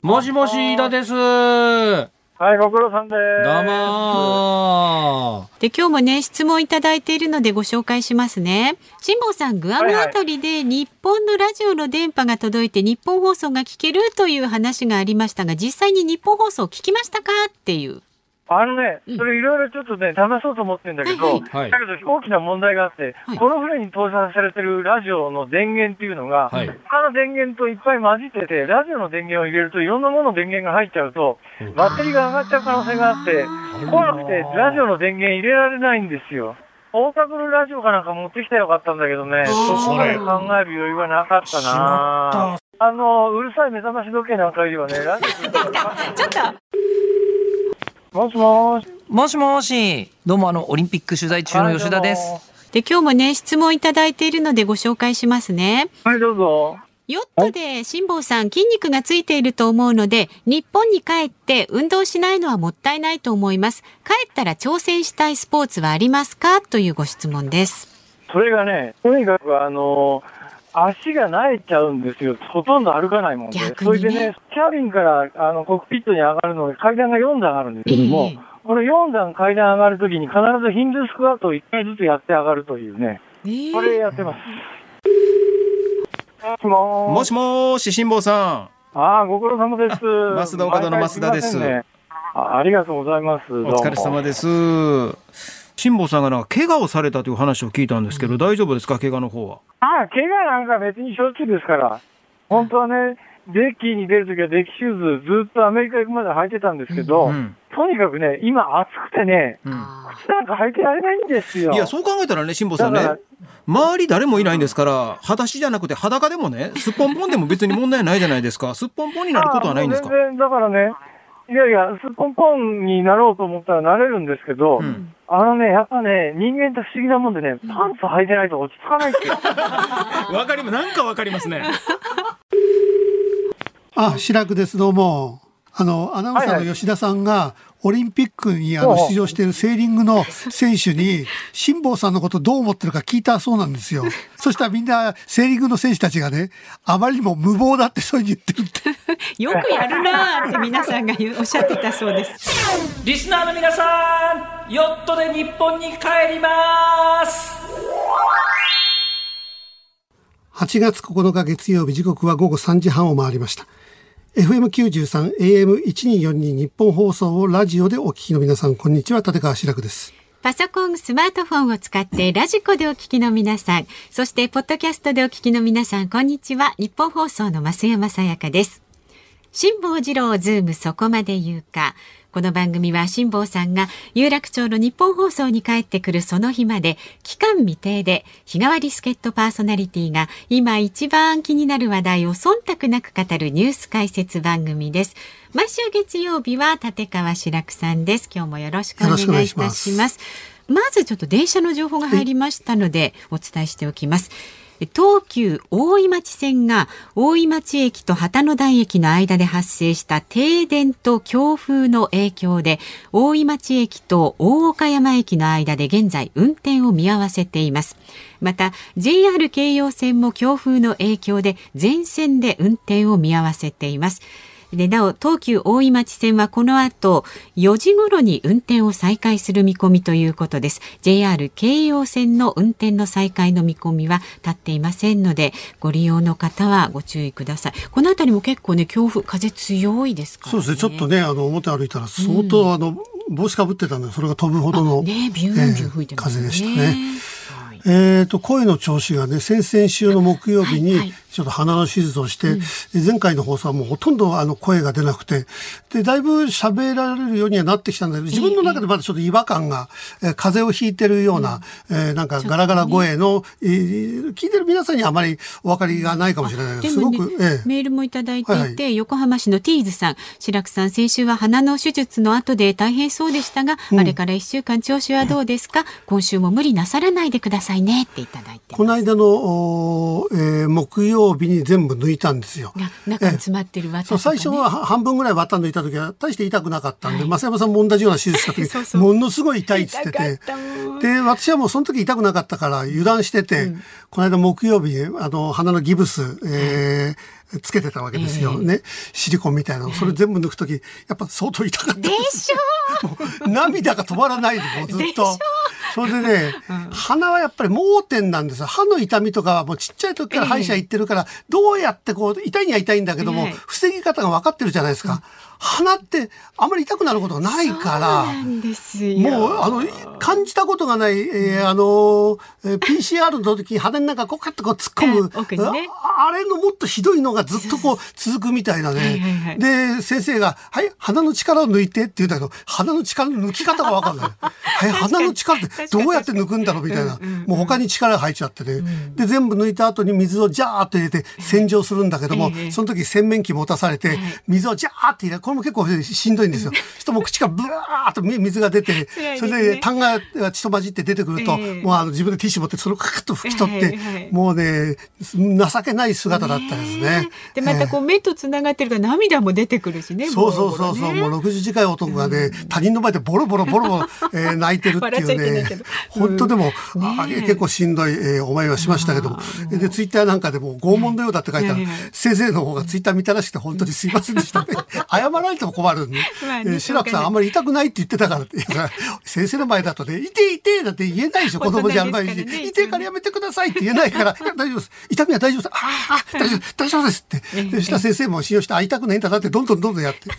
もしもし、飯田です。はい、ご苦労さんです。どうもで、今日もね、質問いただいているのでご紹介しますね。辛坊さん、グアムあたりで日本のラジオの電波が届いて日本放送が聞けるという話がありましたが、実際に日本放送聞きましたか？っていう。あのね、それいろいろちょっとね、試そうと思ってるんだけど、はいだけど大きな問題があって、はい、この船に搭載されてるラジオの電源っていうのが、はい、他の電源といっぱい混じってて、ラジオの電源を入れるといろんなものの電源が入っちゃうと、バッテリーが上がっちゃう可能性があって、怖くてラジオの電源入れられないんですよ。大田区のラジオかなんか持ってきたらよかったんだけどね、そこまで考える余裕はなかったな。あの、うるさい目覚まし時計なんかよりはね、ラジオちょっともしもし。もしもし。どうもあの、オリンピック取材中の吉田です。で、今日もね、質問いただいているのでご紹介しますね。はい、どうぞ。ヨットで辛坊さん筋肉がついていると思うので、日本に帰って運動しないのはもったいないと思います。帰ったら挑戦したいスポーツはありますか？というご質問です。それがね、とにかくあの足が慣れちゃうんですよ。ほとんど歩かないもんで。ね、それでね、キャビンからあのコックピットに上がるので階段が4段あるんですけども、えー、この4段階段上がるときに必ずヒンドゥスクワットを1回ずつやって上がるというね。えー、これやってます。もしももしもし、辛坊さん。ああ、ご苦労様です。ますだおかだの増田です。ね、あありがとうございます。お疲れ様です。辛坊さんがなんか怪我をされたという話を聞いたんですけど、うん、大丈夫ですか、怪我の方は。ああ、怪我なんか別にしょっちゅうですから。本当はね、デッキに出るときはデッキシューズずっとアメリカ行くまで履いてたんですけど、うん、とにかくね、今暑くてね、うん、靴なんか履いてられないんですよ。いや、そう考えたらね、辛坊さんね、周り誰もいないんですから、裸足じゃなくて裸でもね、すっぽんぽんでも別に問題ないじゃないですか。すっぽんぽんになることはないんですか？全然、だからね、いやいや、すっぽんぽんになろうと思ったらなれるんですけど、うん、あのね、やっぱね、人間って不思議なもんでね、パンツ履いてないと落ち着かないって わかります。なんかわかりますね。あ、白くです。どうも。あの、アナウンサーの吉田さんが、オリンピックにあの出場しているセーリングの選手に、辛坊さんのことどう思ってるか聞いたそうなんですよ。そしたらみんな、セーリングの選手たちがね、あまりにも無謀だってそういうに言ってるって。よくやるなって皆さんがおっしゃってたそうです。リスナーの皆さん、ヨットで日本に帰ります8月9日月曜日時刻は午後3時半を回りました。FM93、AM1242 日本放送をラジオでお聞きの皆さん、こんにちは。立川志らくです。パソコン、スマートフォンを使ってラジコでお聞きの皆さん、そしてポッドキャストでお聞きの皆さん、こんにちは。日本放送の増山さやかです。辛坊治郎ズームそこまで言うか。この番組は辛坊さんが有楽町の日本放送に帰ってくるその日まで期間未定で日替わり助っ人パーソナリティが今一番気になる話題を忖度なく語るニュース解説番組です。毎週月曜日は立川志らくさんです。今日もよろしくお願いいたします。まずちょっと電車の情報が入りましたのでお伝えしておきます。東急大井町線が大井町駅と旗の台駅の間で発生した停電と強風の影響で大井町駅と大岡山駅の間で現在運転を見合わせています。また JR 京葉線も強風の影響で全線で運転を見合わせています。でなお東急大井町線はこの後4時頃に運転を再開する見込みということです。JR 京葉線の運転の再開の見込みは立っていませんのでご利用の方はご注意ください。この辺りも結構ね強風風強いですか、ね、そうですね。ちょっとねあの表歩いたら相当、うん、あの帽子かぶってたんでそれが飛ぶほどの、ねビューンビュー吹いてます、ね、風でしたね。えっ、ー、と、声の調子がね、先々週の木曜日に、ちょっと鼻の手術をして、前回の放送はもうほとんどあの声が出なくて、で、だいぶ喋られるようにはなってきたんだけど、自分の中でまだちょっと違和感が、えー、風邪をひいてるような、うん、えー、なんかガラガラ声の、えー、聞いてる皆さんにあまりお分かりがないかもしれないけど、すごく、えー、メールもいただいていて、はいはい、横浜市のティーズさん、白くさん、先週は鼻の手術の後で大変そうでしたが、うん、あれから1週間調子はどうですか、今週も無理なさらないでくださいねっていただいてこの間の、えー、木曜曜日に全部抜いたんですよ。中に詰まってる綿、ね、そう最初は半分ぐらい綿抜いた時は大して痛くなかったんで、はい、増山さんも同じような手術した時 にものすごい痛いっつってて。で私はもうその時痛くなかったから油断してて、うん、この間木曜日あの鼻のギブス、えーつけてたわけですよ、えー、ね。シリコンみたいなの。それ全部抜く時やっぱ相当痛かったでしょ涙が止まらないでもうずっとそれでね、うん、鼻はやっぱり盲点なんですよ。歯の痛みとかはもうちっちゃい時から歯医者行ってるから、どうやってこう痛いには痛いんだけども、防ぎ方が分かってるじゃないですか、鼻ってあんまり痛くなることがないからもうあの感じたことがない、えー、あの、えー、PCR の時に鼻の中こうカッとこう突っ込む、ね、あれのもっとひどいのがずっとこう続くみたいなね、はいはいはい、で先生が「はい鼻の力を抜いて」って言うんだけど鼻の力の抜き方が分かんない「はい鼻の力ってどうやって抜くんだろう」みたいな、もう他に力が入っちゃってね、うん、で全部抜いた後に水をジャーっと入れて洗浄するんだけども、その時洗面器持たされて水をジャーって入れこれも結構しんどいんですよ。人も口からブワーっと水が出て、それで痰が血と混じって出てくると、もうあの自分でティッシュ持ってそれをカッと拭き取って、もうね、情けない姿だったですね。で、またこう目とつながってるから涙も出てくるしね。そうそうそうそう、もう60近い男がね、他人の前でボロボロボロボロ、え 泣いてるっていうね。本当でも、結構しんどい、え思いはしましたけども。で、ツイッターなんかでも拷問のようだって書いたら、先生の方がツイッター見たらしくて本当にすいませんでしたね。謝 られても困るんで、まあね、志らくさんあんまり痛くないって言ってたから。って、先生の前だとね、痛い痛いだって言えないでしょ、子供じゃんないし、痛いからやめてくださいって言えないから、大丈夫です。痛みは大丈夫です。ああ、大丈夫、大丈夫です。って。で、した先生も信用して会いたくないんだなって、どんどんどんどんやって。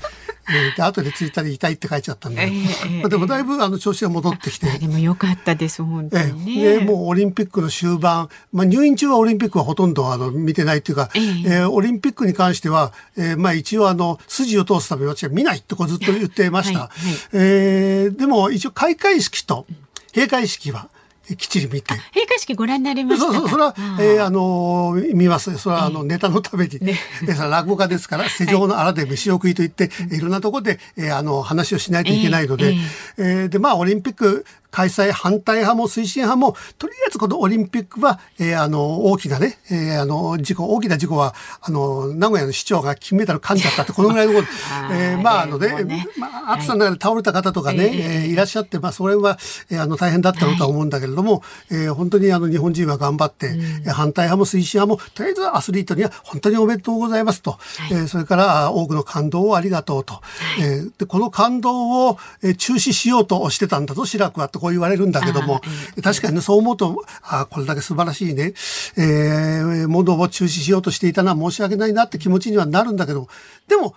えー、で後でツイッターに痛いって書いちゃったんで、えー、まあ、でもだいぶあの調子が戻ってきて。でもよかったです本当に、ね、えー、もうオリンピックの終盤、まあ、入院中はオリンピックはほとんどあの見てないっていうか、えー、えー、オリンピックに関しては、えーまあ、一応あの筋を通すために私は見ないってこうずっと言ってました、はいはい、えー、でも一応開会式と閉会式はきっちり見て。閉会式ご覧になりましたそうそう、それは、えー、あのー、見ます。それは、あの、ネタのために。ね、落語家ですから、世情のあらで飯を食いと言って、はい、いろんなところで、えー、あの、話をしないといけないので、えー、えー、で、まあ、オリンピック開催反対派も推進派も、とりあえずこのオリンピックは、えー、あの、大きなね、えー、あの、事故、大きな事故は、あの、名古屋の市長が金メダル噛んじゃったって、このぐらいのこと、えー、まあ、あのね、ね。まあ、暑さの中で倒れた方とかね、はい、えー、いらっしゃって、まあ、それは、えー、あの、大変だったろうとは思うんだけれども、はい、えー、本当にあの、日本人は頑張って、うん、反対派も推進派も、とりあえずアスリートには本当におめでとうございますと、はい、えー、それから多くの感動をありがとうと、はい、えー、で、この感動を、えー、中止しようとしてたんだと、志らくはとこう言われるんだけど、ども、確かにね、そう思うと、あこれだけ素晴らしいね、えー、モードを中止しようとしていたのは申し訳ないなって気持ちにはなるんだけど、でも、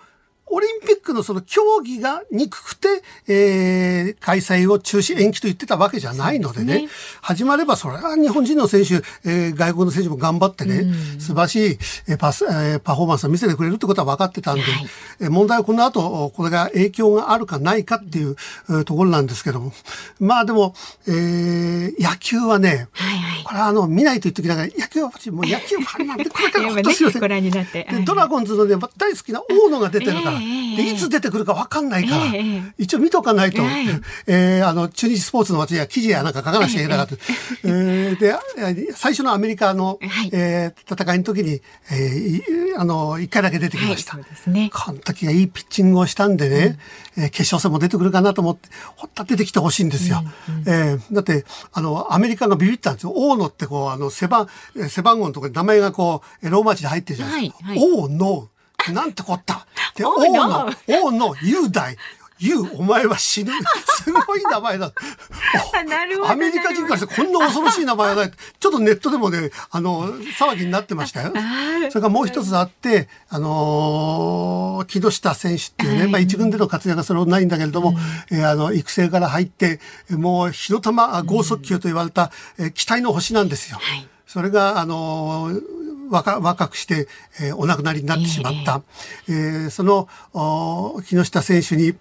オリンピックのその競技が憎くて、えー、開催を中止延期と言ってたわけじゃないのでね、でね。始まればそれは日本人の選手、えー、外国の選手も頑張ってね、うん、素晴らしい、えー、パス、えー、パフォーマンスを見せてくれるってことは分かってたんで、はい、えー、問題はこの後、これが影響があるかないかっていう、えー、ところなんですけども。まあでも、えー、野球はね、はいはい、これはあの、見ないと言ってきながら、野球はもう野球ファンなんで、これから ほっとすいません。で、ドラゴンズのね、大好きな大野が出てるから、でいつ出てくるか分かんないから、一応見とかないと、えー、あの中日スポーツの私は記事やなんか書かなきゃいけなかった。えー、で最初のアメリカの、はい、えー、戦いの時に、えー、あの1回だけ出てきました。はい、ね、この時はいいピッチングをしたんでね、うん、えー、決勝戦も出てくるかなと思ってほった出てきてほしいんですよ。うんうん、えー、だってあのアメリカがビビったんですよ。大野ってこうあの背番背番号のところに名前がこうローマ字で入ってるじゃないですか。はいはい、大野なんてこった？で、王の、王の雄大。ユウ、お前は死ぬ。すごい名前だ。アメリカ人からしてこんな恐ろしい名前はない。ちょっとネットでもね、あの、騒ぎになってましたよ。それからもう一つあって、あのー、木下選手っていうね、まあ一軍での活躍はそれほどないんだけれども、うん、えー、あの、育成から入って、もう火の玉剛速球と言われた、えー、期待の星なんですよ。はい、それが、あのー若若くして、えー、お亡くなりになってしまった、えー、その木下選手に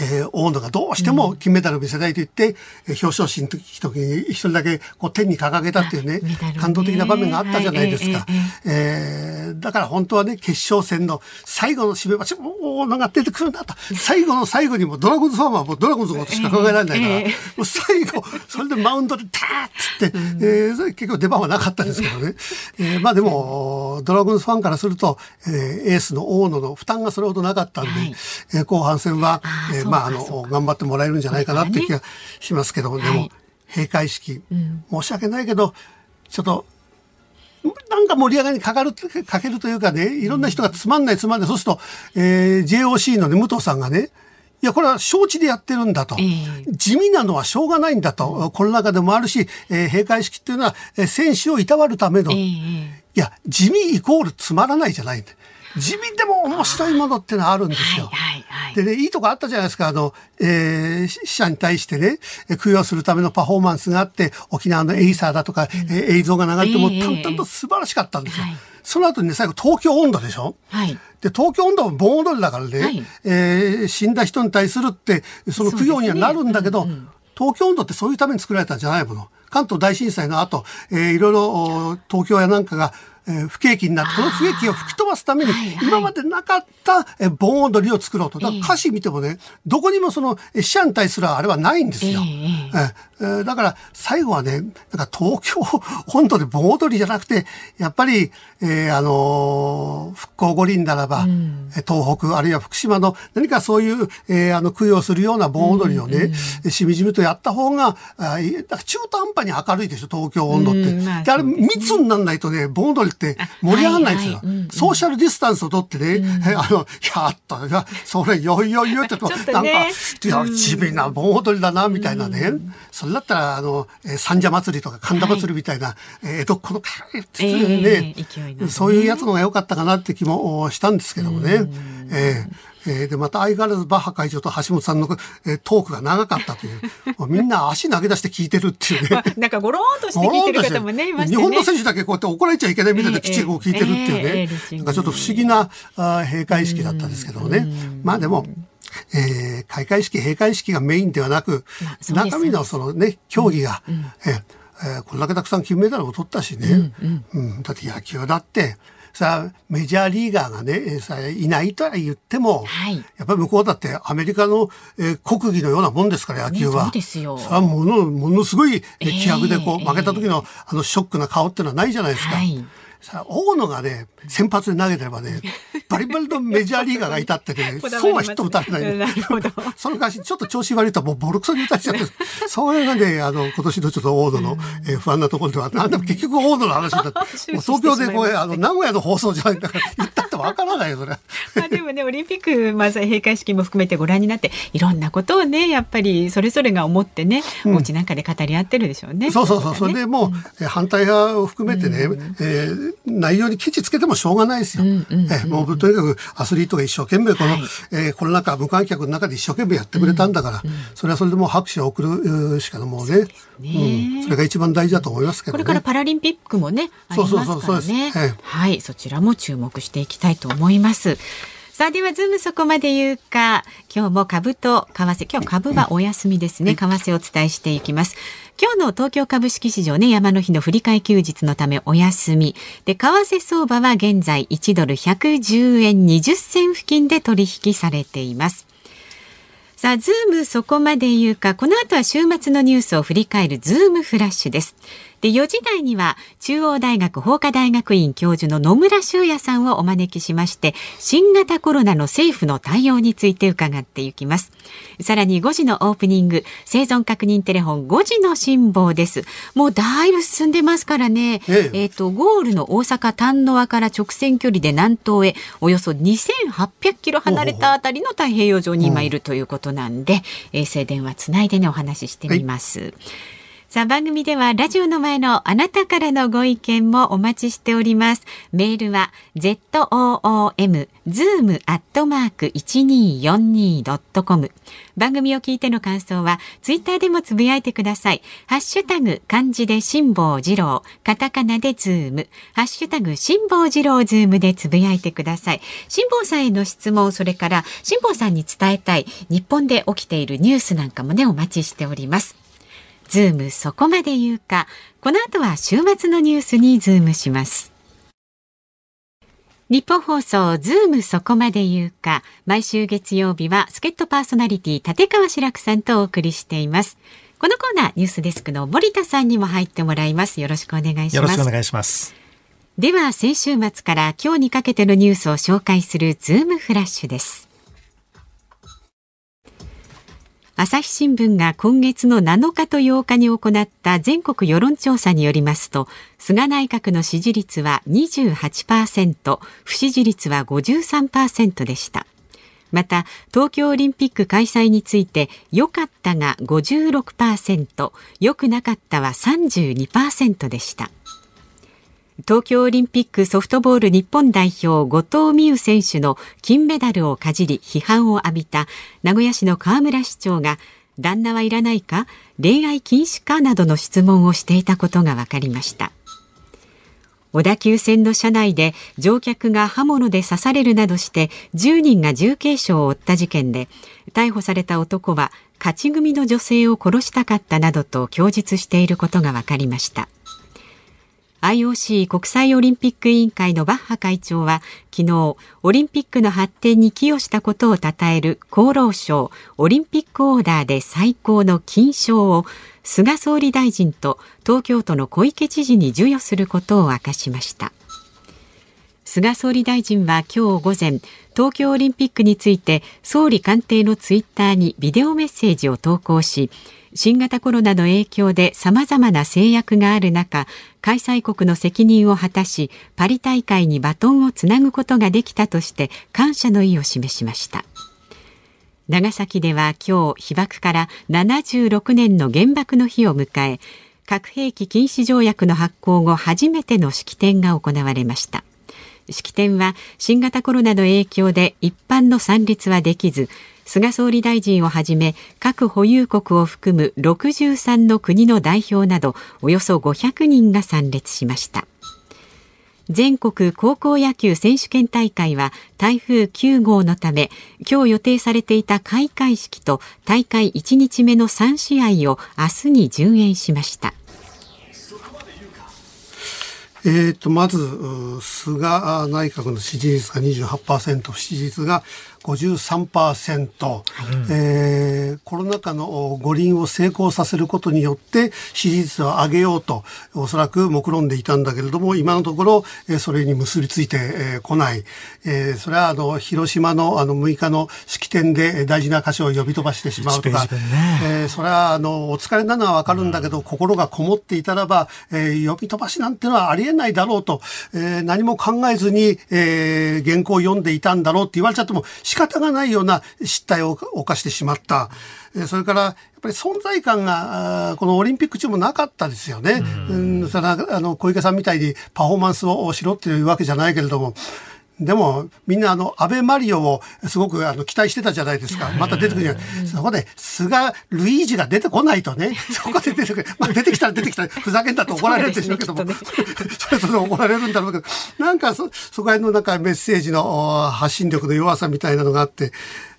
えー、大野がどうしても金メダルを見せたいと言って、うん、表彰式の時に一人だけこう天に掲げたっていうね、感動的な場面があったじゃないですか。はい、えー、だから本当はね、決勝戦の最後の締め場大野が出てくるんだと。最後の最後にもドラゴンズファンはもうドラゴンズのことしか考えられないから、えー、もう最後、それでマウンドでターッつって、うん、えー、結局出番はなかったですけどね。えー、まあでも、のドラゴンズファンからすると、えー、エースの大野の負担がそれほどなかったんで、はい、えー、後半戦は、えー、まああの頑張ってもらえるんじゃないかなって気がしますけども、ね、でも、閉会式、うん、申し訳ないけどちょっとなんか盛り上がりにかかる、かけるというかね、いろんな人がつまんないつまんない。そうすると、えー、JOC のね、武藤さんがね、いや、これは承知でやってるんだと。えー、地味なのはしょうがないんだと。コロナ禍でもあるし、えー、閉会式っていうのは、えー、選手をいたわるための。えー、いや、地味イコールつまらないじゃないんだ。地味でも面白いものっていうのはあるんですよ。はいはいはい、でね、いいとこあったじゃないですか。あの、えー、死者に対してね、供養するためのパフォーマンスがあって、沖縄のエイサーだとか、うん、えー、映像が流れても、淡々と素晴らしかったんですよ。はいその後にね、最後、東京温度でしょ？はい。で、東京温度は盆踊りだからね、はい、えー、死んだ人に対するって、その供養にはなるんだけど、ねうんうん、東京温度ってそういうために作られたんじゃないもの。関東大震災の後、えー、いろいろ東京やなんかがえー、不景気になって、この不景気を吹き飛ばすために、今までなかった、えー、盆踊りを作ろうと。だから歌詞見てもね、どこにもその、死者に対するあれはないんですよ。えー、だから、最後はね、なんか東京 本土で盆踊りじゃなくて、やっぱり、えー、あのー、復興五輪ならば、うん、東北、あるいは福島の何かそういう、えー、あの、供養するような盆踊りをね、うんうん、しみじみとやった方が、あ中途半端に明るいでしょ、東京温度って。うんまあ、で、あれ、密にならないとね、盆踊りって盛り上がらないんですよ。はいはい。うんうん、ソーシャルディスタンスをとってね、うん、あの、やった、それ、よいよいよって と、ね、なんか、いや、地味な盆踊りだな、みたいなね。うん、それだったら、あの、三社祭りとか神田祭りみたいな、はい、江戸っ子の軽いってね、えーね、そういうやつのが良かったかなって気もしたんですけどもね。えーえー、で、また相変わらずバッハ会長と橋本さんの、えー、トークが長かったという。みんな足投げ出して聞いてるっていうね。なんかゴローンとして聞いてる方もね、いますね。日本の選手だけこうやって怒られちゃいけないみたいなきちんと聞いてるっていうね。なんかちょっと不思議なあ閉会式だったんですけどもね。まあでも、えー、開会式、閉会式がメインではなく、まあ、中身のそのね、競技が、うんうん、えー、これだけたくさん金メダルを取ったしね、うんうんうん、だって野球だって、さあ、メジャーリーガーがね、さいないとは言っても、はい、やっぱり向こうだってアメリカの、えー、国技のようなもんですから、野球は。そうですよ。さあ、もの、ものすごい気迫でこう、負けた時の、あのショックな顔っていうのはないじゃないですか。はいさあ、大野がね、先発で投げてればね、バリバリのメジャーリーガーがいたってね、そうはヒット打たれない。なるほど。その代わりちょっと調子悪いともうボロクソに打たれちゃって、それがね、あの、今年のちょっと大野の、えー、不安なところでは、なんでも結局大野の話だった。東京でこれ、あの、名古屋の放送じゃないか言ったってわからないよ、それ。まあでもね、オリンピック、まず閉会式も含めてご覧になって、いろんなことをね、やっぱりそれぞれが思ってね、うん、お家なんかで語り合ってるでしょうね。そうそうそう。それでもう、反対派を含めてね、うん、えー、内容にケチつけてもしょうがないですよ。うんうんうん、えもうとにかくアスリートが一生懸命この、はい、えー、コロナ禍無観客の中で一生懸命やってくれたんだから、うんうん、それはそれでもう拍手を送るしかもうね、ね、うん、それが一番大事だと思いますけど、ね、これからパラリンピックもね、ありますからね。はい、そちらも注目していきたいと思います。さあではズームそこまで言うか。今日も株と為替。今日株はお休みですね。為替をお伝えしていきます。今日の東京株式市場ね山の日の振り替え休日のためお休み。で為替相場は現在1ドル110円20銭付近で取引されています。さあズームそこまで言うか。この後は週末のニュースを振り返るズームフラッシュです。で4時台には中央大学法科大学院教授の野村修也さんをお招きしまして新型コロナの政府の対応について伺っていきます。さらに5時のオープニング生存確認テレフォン5時の辛抱です。もうだいぶ進んでますからね。ええ。えー、とゴールの大阪淡輪から直線距離で南東へおよそ2800キロ離れたあたりの太平洋上に今いるということなんで衛星電話つないでねお話ししてみます、はいさあ番組ではラジオの前のあなたからのご意見もお待ちしております。メールは z o o m zoom アットマーク一二四二ドットコム。番組を聞いての感想はツイッターでもつぶやいてください。ハッシュタグ漢字で辛坊治郎、カタカナでズーム、ハッシュタグ辛坊治郎ズームでつぶやいてください。辛坊さんへの質問、それから辛坊さんに伝えたい日本で起きているニュースなんかもねお待ちしております。ズームそこまで言うか。この後は週末のニュースにズームします。日本放送ズームそこまで言うか。毎週月曜日は助っ人パーソナリティ立川志らくさんとお送りしています。このコーナーニュースデスクの森田さんにも入ってもらいます。よろしくお願いします。よろしくお願いします。では先週末から今日にかけてのニュースを紹介するズームフラッシュです朝日新聞が今月の7日と8日に行った全国世論調査によりますと菅内閣の支持率は28%不支持率は53%でした。また東京オリンピック開催について良かったが56%良くなかったは32%でした。東京オリンピックソフトボール日本代表後藤美優選手の金メダルをかじり批判を浴びた名古屋市の河村市長が旦那はいらないか？恋愛禁止か？などの質問をしていたことが分かりました。小田急線の車内で乗客が刃物で刺されるなどして10人が重軽傷を負った事件で逮捕された男は勝ち組の女性を殺したかったなどと供述していることが分かりました。IOC 国際オリンピック委員会のバッハ会長は昨日オリンピックの発展に寄与したことを称える厚労省オリンピックオーダーで最高の金賞を菅総理大臣と東京都の小池知事に授与することを明かしました。菅総理大臣は今日午前東京オリンピックについて総理官邸のツイッターにビデオメッセージを投稿し新型コロナの影響で様々な制約がある中開催国の責任を果たしパリ大会にバトンをつなぐことができたとして感謝の意を示しました。長崎では今日被爆から76年の原爆の日を迎え核兵器禁止条約の発効後初めての式典が行われました。式典は新型コロナの影響で一般の参列はできず菅総理大臣をはじめ各保有国を含む63の国の代表などおよそ500人が参列しました。全国高校野球選手権大会は台風9号のため今日予定されていた開会式と大会1日目の3試合を明日に順延しました。えーと、まず菅内閣の支持率が28%支持率が53%、はい、えー、コロナ禍の五輪を成功させることによって支持率を上げようとおそらく目論んでいたんだけれども今のところ、えー、それに結びついてこ、えー、ない、えー、それはあの広島のあの6日の式典で大事な箇所を呼び飛ばしてしまうとか、ね、えー、それはあのお疲れなのはわかるんだけど、うん、心がこもっていたらば、えー、呼び飛ばしなんてのはありえないだろうと、えー、何も考えずに、えー、原稿を読んでいたんだろうって言われちゃっても仕方がないような失態を犯してしまった。それから、やっぱり存在感が、このオリンピック中もなかったですよね。うん、ん、それは、あの、小池さんみたいにパフォーマンスをしろっていうわけじゃないけれども、でも、みんなあの、安倍マリオをすごくあの期待してたじゃないですか。また出てくるじゃない。そこで、菅、ルイージが出てこないとね、そこで出てくる。まあ出てきたら出てきたら、ふざけんだと怒られるでしょうけども、そ,、ね、それぞれ怒られるんだろうけど、なんかそ、そこら辺のなんかメッセージの発信力の弱さみたいなのがあって、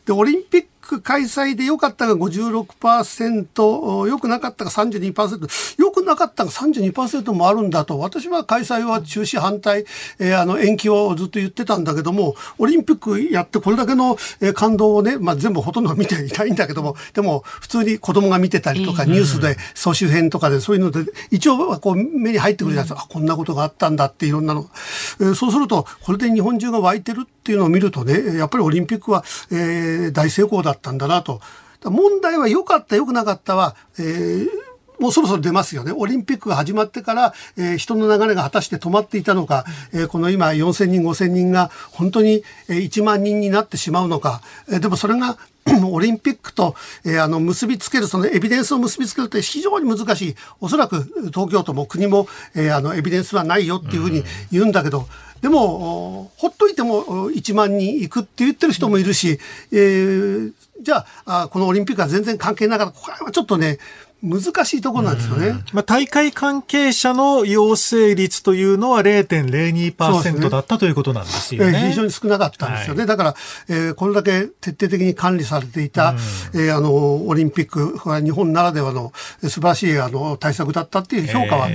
で、オリンピック開催で良かったが56%、良くなかったが32%、良くなかったが32%もあるんだと、私は開催は中止反対、えー、あの延期をずっと言ってたんだけども、オリンピックやってこれだけの感動をね、まあ全部ほとんど見ていないんだけども、でも普通に子供が見てたりとか、ニュースで総集編とかでそういうので、一応こう目に入ってくるじゃないですか、あ、こんなことがあったんだっていろんなの。えー、そうすると、これで日本中が湧いてるっていうのを見るとね、やっぱりオリンピックは、えー、大成功だったんだなと。問題は良かった良くなかったは、えー、もうそろそろ出ますよね。オリンピックが始まってから、えー、人の流れが果たして止まっていたのか、えー、この今4000人、5000人が本当に1万人になってしまうのか。え、でもそれが オリンピックと、えー、あの結びつけるそのエビデンスを結びつけるって非常に難しいおそらく東京都も国も、えー、あのエビデンスはないよっていうふうに言うんだけど、でもほっといても1万人行くって言ってる人もいるし、えー、じゃあこのオリンピックは全然関係なかったこれはちょっとね難しいところなんですよね。まあ、大会関係者の陽性率というのは0.02%、ね、だったということなんですよね。非常に少なかったんですよね。はい、だから、えー、これだけ徹底的に管理されていた、えー、あの、オリンピック、日本ならではの素晴らしいあの対策だったっていう評価は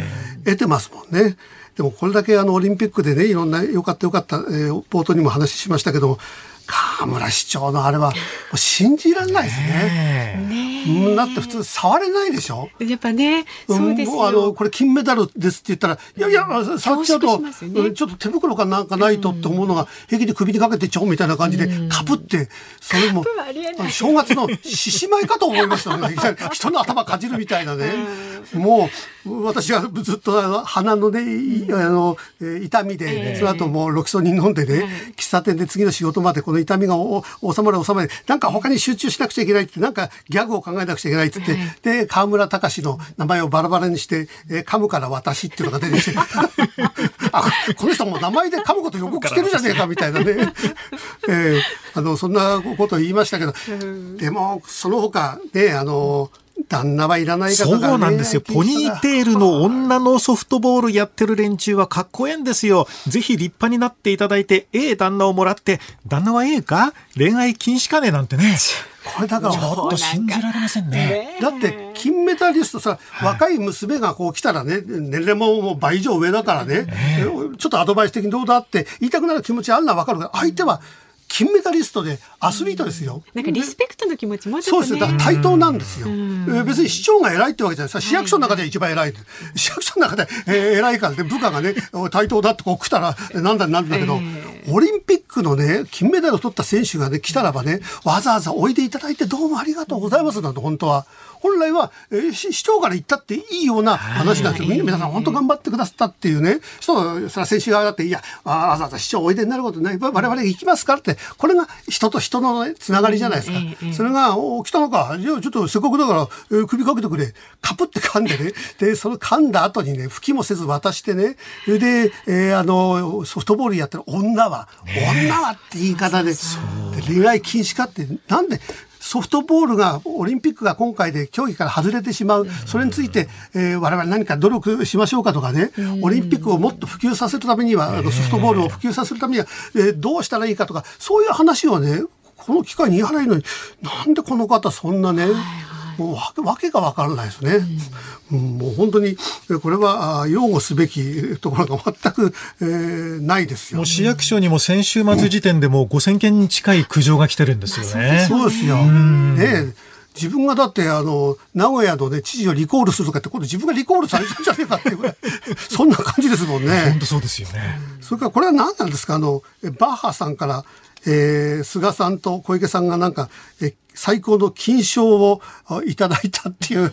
得てますもんね。でもこれだけあのオリンピックでねいろんな良かった良かった、えー、冒頭にも話しましたけども河村市長のあれは、もう信じられないですね。ねだって普通触れないでしょやっぱね、そうですよ。あの、これ金メダルですって言ったら、いやいや、触っちゃうと、ね、ちょっと手袋かなんかないとって思うのが、平気で首にかけてちょうみたいな感じで、かぶって、それも、正月の獅子舞かと思いましたね。人の頭かじるみたいなね。もう、私はずっと鼻のね、あの、痛みで、その後もうロキソニン飲んでね、喫茶店で次の仕事までこの痛みが収まる収まる、なんか他に集中しなくちゃいけないって、なんかギャグを考えなくちゃいけないって言って、で、河村隆の名前をバラバラにして、えー、噛むから私っていうのが出てきて、あ、この人も名前で噛むこと予告してるじゃねえかみたいなね。えー、あの、そんなことを言いましたけど、でも、その他、ね、あの、旦那はいらないかとか、ね、そうなんですよ。ポニーテールの女のソフトボールやってる連中はかっこええんですよ。ぜひ立派になっていただいて、ええ旦那をもらって、旦那はええか？恋愛禁止かねなんてね。これだからちょっと信じられませんね。だって金メダリストさ、若い娘がこう来たらね、年齢も倍以上上だからね、ちょっとアドバイス的にどうだって言いたくなる気持ちあるのはわかるけど、相手は金メダリストでアスリートですよ。なんかリスペクトの気持ちも、ね、そうですだから対等なんですよ。別に市長が偉いってわけじゃない。市役所の中で一番偉い。市役所の中で、えー、偉いからね、部下がね、対等だってこう来たら、なんだなんだけど、えー、オリンピックのね、金メダルを取った選手がね、来たらばね、わざわざおいでいただいてどうもありがとうございますなんて、本当は。本来は、えー、市長から言ったっていいような話なんですけど、皆さん本当頑張ってくださったっていうね、そう、それは選手側だって、いや、わざわざ市長おいでになることない、我々行きますからって、これが人と人の、ね、つながりじゃないですか。それが、起きたのか、じゃあちょっとせっかくだから、えー、首かけてくれ、カプって噛んでね、で、その噛んだ後にね、吹きもせず渡してね、で、えー、あの、ソフトボールやってる女は、女はって言い方で、恋愛禁止かって、なんで、ソフトボールが、オリンピックが今回で競技から外れてしまう、それについて、えー、我々何か努力しましょうかとかね、オリンピックをもっと普及させるためには、あのソフトボールを普及させるためには、えー、どうしたらいいかとか、そういう話をね、この機会に言い払いのに、なんでこの方そんなね、もうわけがわからないですね、うん、もう本当にこれは擁護すべきところが全く、えー、ないですよもう市役所にも先週末時点でもう5000件に近い苦情が来てるんですよね。そうですよ、ね自分がだってあの名古屋の、ね、知事をリコールするとかって今度自分がリコールされたんじゃねえかっていうぐらい そんな感じですもんね。本当そうですよね。それからこれは何なんですか？あのバッハさんから、えー、菅さんと小池さんがなんか、え最高の金賞をいただいたっていう、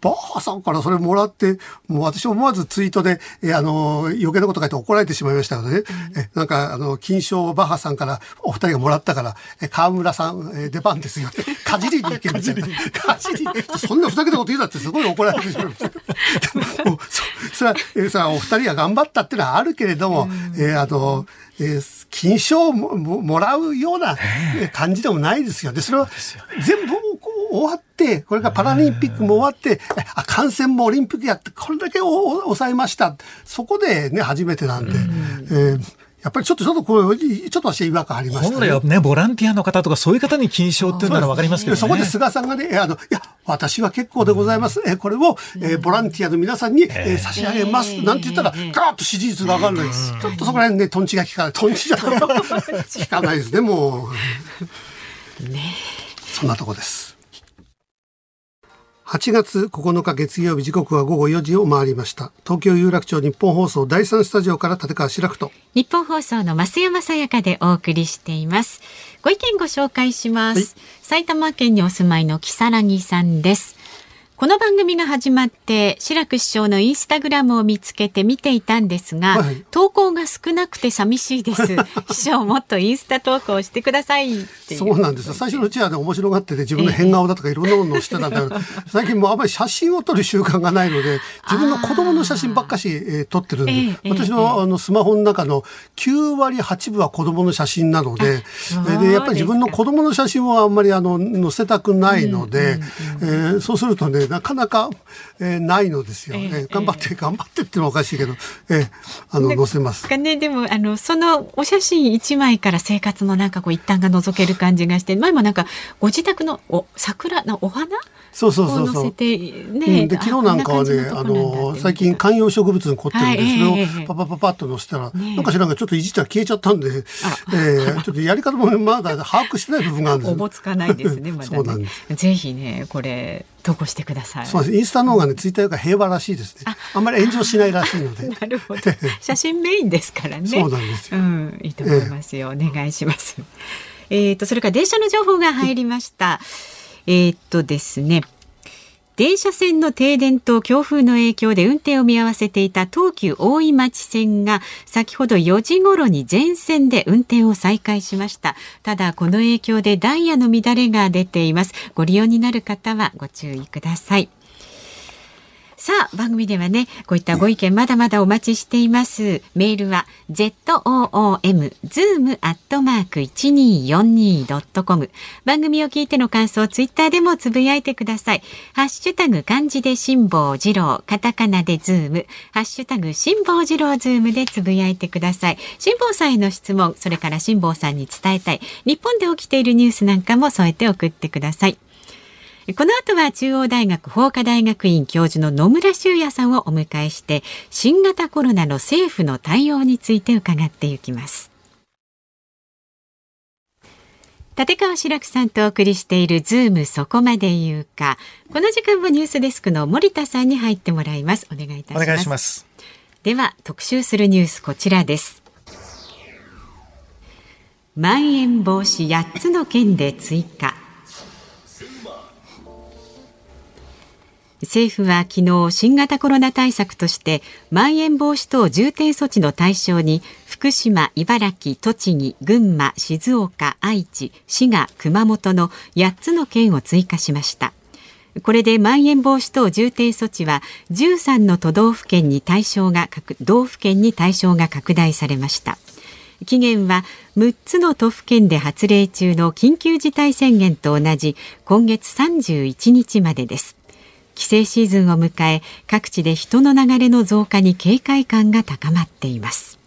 バッハさんからそれもらって、もう私思わずツイートで、えあの、余計なこと書いて怒られてしまいましたけどね。うん、えなんか、あの、金賞をバッハさんからお二人がもらったから、え河村さん、え出番ですよ。かじりに行けるみたいな。かじりそんなふざけたこと言うなってすごい怒られてしまいました。もうそそれは、えさ、お二人が頑張ったっていうのはあるけれども、うん、えあの、えー、金賞をもらうような感じでもないですよ。で、それは全部終わって、これがパラリンピックも終わって、あ、感染もオリンピックやって、これだけ抑えました。そこでね、初めてなんで、えーやっぱりちょっとちょっとこう、ちょっと私違和感ありました、ね、本来はね、ボランティアの方とかそういう方に金賞っていうのはわかりますけど、ね、そこで菅さんがね、あの、いや、私は結構でございます。え、これを、えー、ボランティアの皆さんに、えー、差し上げます。なんて言ったら、ガーッと支持率が上がるのに、ちょっとそこら辺ね、トンチが効かない。トンチじゃない。効かないですね、もう。ねそんなとこです。8月9日月曜日時刻は午後4時を回りました。東京有楽町日本放送第三スタジオから立川志らくと。日本放送の増山さやかでお送りしています。ご意見ご紹介します、はい、埼玉県にお住まいの木更木さんですこの番組が始まって志らく師匠のインスタグラムを見つけて見ていたんですが、はい、投稿が少なくて寂しいです。師匠もっとインスタ投稿してくださいそうなんです最初のうちはね面白がってて自分の変顔だとかいろんなものをしてたんだけど、えー、最近もあまり写真を撮る習慣がないので自分の子供の写真ばっかし、えー、撮ってるんで、えー、私のあのスマホの中の9割8分は子供の写真なのででやっぱり自分の子供の写真はあんまりあの載せたくないので、えー、そうするとねなかなか、えー、ないのですよね、えー、頑張って、頑張ってってのはおかしいけど、えー、あの載せます。ね、でもあのそのお写真一枚から生活のなんかこう一端が覗ける感じがして前もなんかご自宅のお桜のお花そうそうそうそう。ね、うん、で昨日なんかはねあの最近観葉植物に凝ってるんで、はい、それをパパパパッと載せたら、ね、なんか知らんがちょっといじったら消えちゃったんで、えー、ちょっとやり方もまだ把握してない部分があるんです。おぼつかないですね。まだねそうなんです。ぜひねこれ投稿してください。そうです。インスタの方がね、ツイッターより平和らしいですね。ああんまり炎上しないらしいので。なるほど。写真メインですからね。そうなんですよ。うん、いいと思いますよ。えー、お願いします。えっ、と、それから電車の情報が入りました。えっとですね。電車線の停電と強風の影響で運転を見合わせていた東急大井町線が先ほど4時ごろに全線で運転を再開しましたただこの影響でダイヤの乱れが出ていますご利用になる方はご注意くださいさあ、番組ではね、こういったご意見まだまだお待ちしています。メールは、zoom、zoom アットマーク 1242.com。番組を聞いての感想、ツイッターでもつぶやいてください。ハッシュタグ漢字で辛坊治郎、カタカナでズーム、ハッシュタグ辛坊治郎ズームでつぶやいてください。辛坊さんへの質問、それから辛坊さんに伝えたい、日本で起きているニュースなんかも添えて送ってください。この後は中央大学法科大学院教授の野村修也さんをお迎えして新型コロナの政府の対応について伺っていきます。立川志らくさんとお送りしているズームそこまで言うか。この時間もニュースデスクの森田さんに入ってもらいます。お願いいたします。では特集するニュースこちらです。まん延防止8つの県で追加政府は昨日新型コロナ対策としてまん延防止等重点措置の対象に福島、茨城、栃木、群馬、静岡、愛知、滋賀、熊本の8つの県を追加しました。これでまん延防止等重点措置は13の都道府県に対象が道府県に対象が拡大されました。期限は6つの都府県で発令中の緊急事態宣言と同じ今月31日までです。帰省シーズンを迎え各地で人の流れの増加に警戒感が高まっています。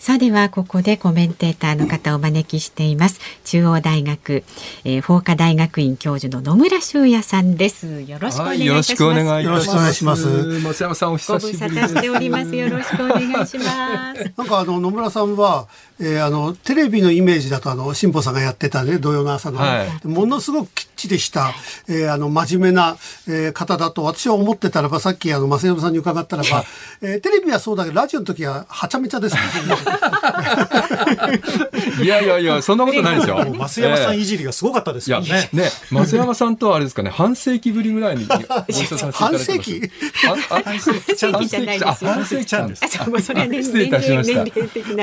さあではここでコメンテーターの方をお招きしています。中央大学、えー、法科大学院教授の野村修也さんです。よろしくお願いします、よろしくお願いします。松山さんお久しぶりしております。よろしくお願いします。なんかあの野村さんは、えー、あのテレビのイメージだとあの辛坊さんがやってたね土曜の朝の、はい、ものすごくきっちりした、えー、あの真面目な、えー、方だと私は思ってたらばさっきあの増山さんに伺ったらば、えー、テレビはそうだけどラジオの時ははちゃめちゃです、ね。いやいやいや、そんなことないですよ。増山さんいじりがすごかったですよね。ね、増山さんとはあれですかね、半世紀ぶりぐらいにご一緒させていただいて半世紀？半世紀？ちゃんです。半世紀ちゃんです。失礼いたしました。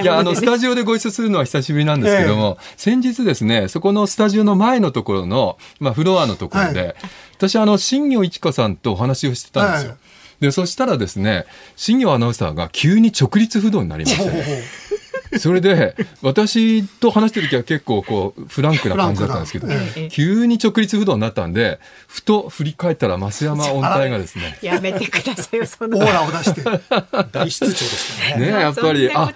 いや、あの、スタジオでご一緒するのは久しぶりなんですけども、先日ですね、そこのスタジオの前のところの、まあ、フロアのところで、私、あの、新業一華さんとお話をしてたんですよ。で、そしたらですね、新業アナウンサーが急に直立不動になりましてね。それで私と話してる時は結構こうフランクな感じだったんですけど、急に直立不動になったんでふと振り返ったら増山音体がですねやめてくださいよその。オーラを出して 大室長ですね。ねやっぱりあ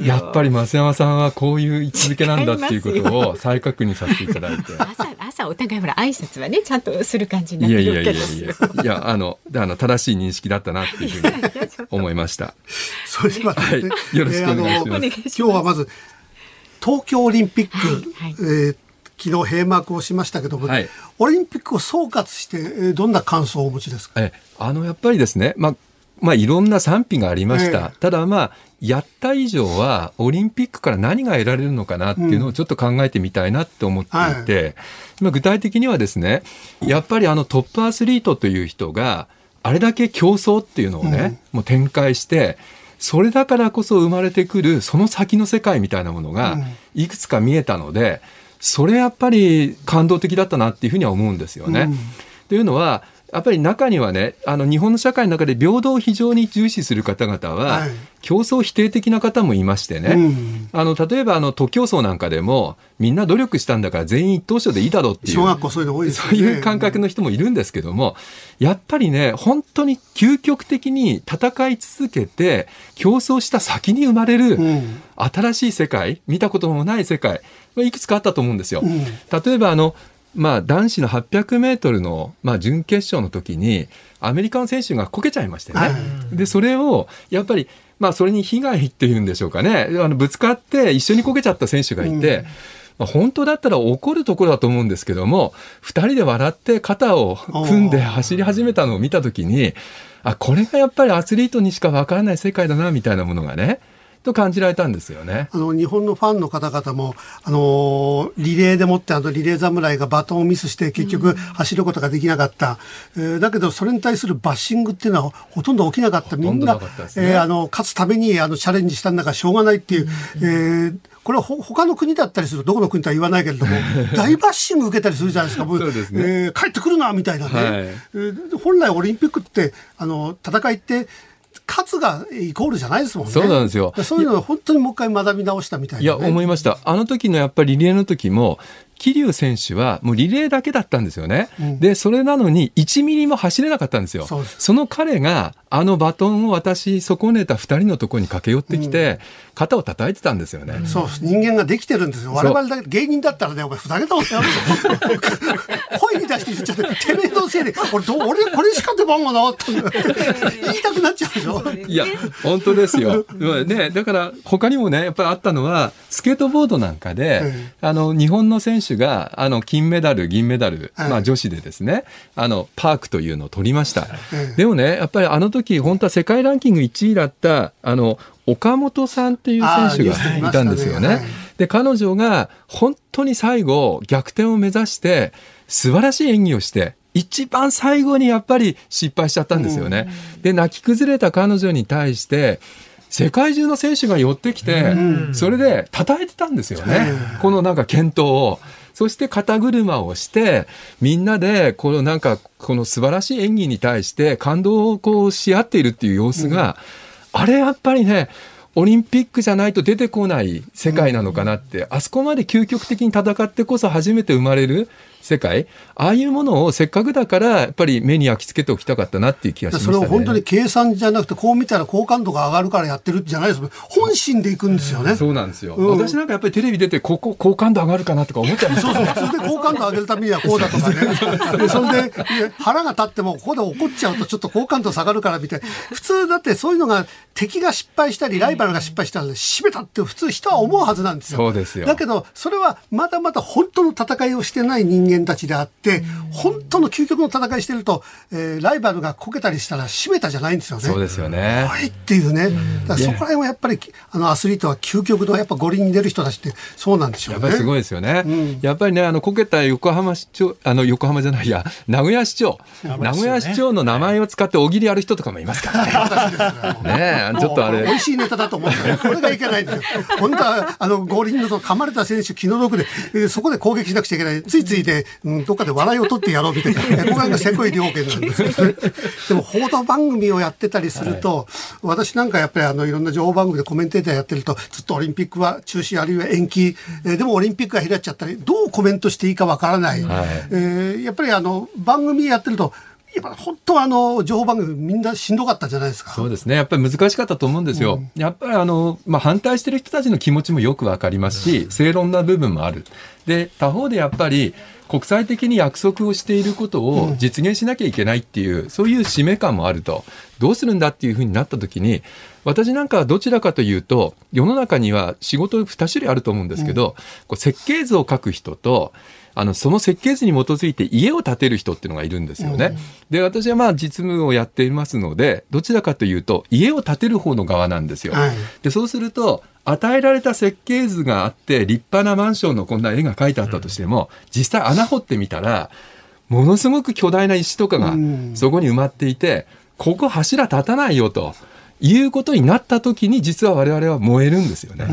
やっぱり増山さんはこういう位置づけなんだっていうことを再確認させていただいて。朝朝お互いほら挨拶はねちゃんとする感じになってるわけですよ。いやいやいやいやあのあの正しい認識だったなっていうふうに思いました。それでは、はい、よろしくお願いします、えー 今日はまず東京オリンピック、はいはい、えー、昨日閉幕をしましたけども、はい、オリンピックを総括して、えー、どんな感想をお持ちですか？えあのやっぱりですね、まあまあ、いろんな賛否がありました、えー、ただまあやった以上はオリンピックから何が得られるのかなっていうのをちょっと考えてみたいなって思っていて、うんはい、まあ、具体的にはですねやっぱりあのトップアスリートという人があれだけ競争っていうのをね、うん、もう展開してそれだからこそ生まれてくるその先の世界みたいなものがいくつか見えたので、それやっぱり感動的だったなっていうふうには思うんですよね。うん、というのはやっぱり中にはね、あの日本の社会の中で平等を非常に重視する方々は、はい、競争否定的な方もいましてね、うん、あの例えばあの徒競走なんかでも、みんな努力したんだから全員一等賞でいいだろうっていう、小学校そういうの多いです、ね、そういう感覚の人もいるんですけども、やっぱりね、本当に究極的に戦い続けて、競争した先に生まれる新しい世界、見たこともない世界、いくつかあったと思うんですよ。うん、例えばあのまあ、男子の800メートルの、まあ、準決勝の時に、アメリカの選手がこけちゃいましてね。はい、で、それを、やっぱり、まあ、それに被害っていうんでしょうかね。あの、ぶつかって一緒にこけちゃった選手がいて、うんまあ、本当だったら怒るところだと思うんですけども、2人で笑って肩を組んで走り始めたのを見たときに、あ、これがやっぱりアスリートにしかわからない世界だな、みたいなものがね、と感じられたんですよね。あの日本のファンの方々もあのリレーでもってあのリレー侍がバトンをミスして結局走ることができなかった、うん、えー、だけどそれに対するバッシングっていうのはほとんど起きなかった。みんな、ね、えー、あの勝つためにあのチャレンジしたんだからしょうがないっていう、うん、えーこれはほ他の国だったりするどこの国とは言わないけれども 大バッシング受けたりするじゃないですか。そうですね、えー、帰ってくるなみたいなね、はい、えー、本来オリンピックってあの戦いって勝つがイコールじゃないですもんね。そうなんですよ。そういうのを本当にもう一回学び直したみたいな、ね、いや、思いました。あの時のやっぱりリレーの時も、桐生選手はもうリレーだけだったんですよね。うん、で、それなのに1ミリも走れなかったんですよ。そその彼があのバトンを渡し損ねた2人のところに駆け寄ってきて、肩を叩いてたんですよね。うん、そう、人間ができてるんですよ。我々だけ芸人だったらね、お前ふざけたことやる声に出して言っちゃって、てめえのせいで、俺ど俺これしか出番がなかって言いたくなっちゃうでしょ。いや、本当ですよ。ね、だから他にもね、やっぱりあったのは、スケートボードなんかで、あの、日本の選手手があの金メダル、銀メダル、まあ、女子でですねあのパークというのを取りました、でもねやっぱりあの時本当は世界ランキング1位だったあの岡本さんっていう選手がいたんですよね。で彼女が本当に最後逆転を目指して素晴らしい演技をして一番最後にやっぱり失敗しちゃったんですよね。で泣き崩れた彼女に対して世界中の選手が寄ってきて、それで叩いてたんですよね。このなんか健闘を。そして肩車をして、みんなで、このなんか、この素晴らしい演技に対して感動をこうし合っているっていう様子が、うん、あれやっぱりね、オリンピックじゃないと出てこない世界なのかなって、あそこまで究極的に戦ってこそ初めて生まれる世界ああいうものをせっかくだからやっぱり目に焼き付けておきたかったなっていう気がしました、ね、それを本当に計算じゃなくてこう見たら好感度が上がるからやってるじゃないです。本心でいくんですよね、そうなんですよ、うん、私なんかやっぱりテレビ出てここ好感度上がるかなとか思っちゃいますそうそう普通で好感度上げるためにはこうだとかね。それで腹が立ってもここで怒っちゃうとちょっと好感度下がるからみたいな。普通だってそういうのが敵が失敗したりライバルが失敗したら締めたって普通人は思うはずなんですよ。そうですよ。だけどそれはまだまだ本当の戦いをしてない人間たちであって、本当の究極の戦いしてると、えー、ライバルがこけたりしたら締めたじゃないんですよね。そうですよね。はいっていうね。だからそこら辺はやっぱり、あのアスリートは究極のやっぱ五輪に出る人たちってそうなんでしょうね。やっぱりすごいですよね。うん、やっぱりね、あのこけた横浜市長、あの横浜じゃないや、名古屋市長、名古屋市長の名前を使って大喜利やる人とかもいますからね。ねちょっとあれ。美味しいネタだと思うんだよ。これがいけないんですよ。本当は、あの、五輪の噛まれた選手気の毒で、えー、そこで攻撃しなくちゃいけない。ついついで、うん、どっかで笑いを取ってやろうみたいな、これがせこい料金なんです。でも報道番組をやってたりすると、はい、私なんかやっぱりあのいろんな情報番組でコメンテーターやってると、ずっとオリンピックは中止あるいは延期、えー、でもオリンピックが開っちゃったり、どうコメントしていいかわからない。はい、えー、やっぱりあの番組やってると、やっぱ本当はあの情報番組みんなしんどかったじゃないですか。そうですね。やっぱり難しかったと思うんですよ。うん、やっぱりあの、まあ、反対してる人たちの気持ちもよくわかりますし、正論な部分もある。で、他方でやっぱり、国際的に約束をしていることを実現しなきゃいけないっていう、そういう使命感もあると。どうするんだっていうふうになった時に、私なんかはどちらかというと、世の中には仕事2種類あると思うんですけど、こう設計図を書く人と、あのその設計図に基づいて家を建てる人っていうのがいるんですよね。うん、で私はまあ実務をやっていますのでどちらかというと家を建てる方の側なんですよ。はい、でそうすると与えられた設計図があって立派なマンションのこんな絵が描いてあったとしても、実際穴掘ってみたらものすごく巨大な石とかがそこに埋まっていて、ここ柱立たないよということになった時に実は我々は燃えるんですよね。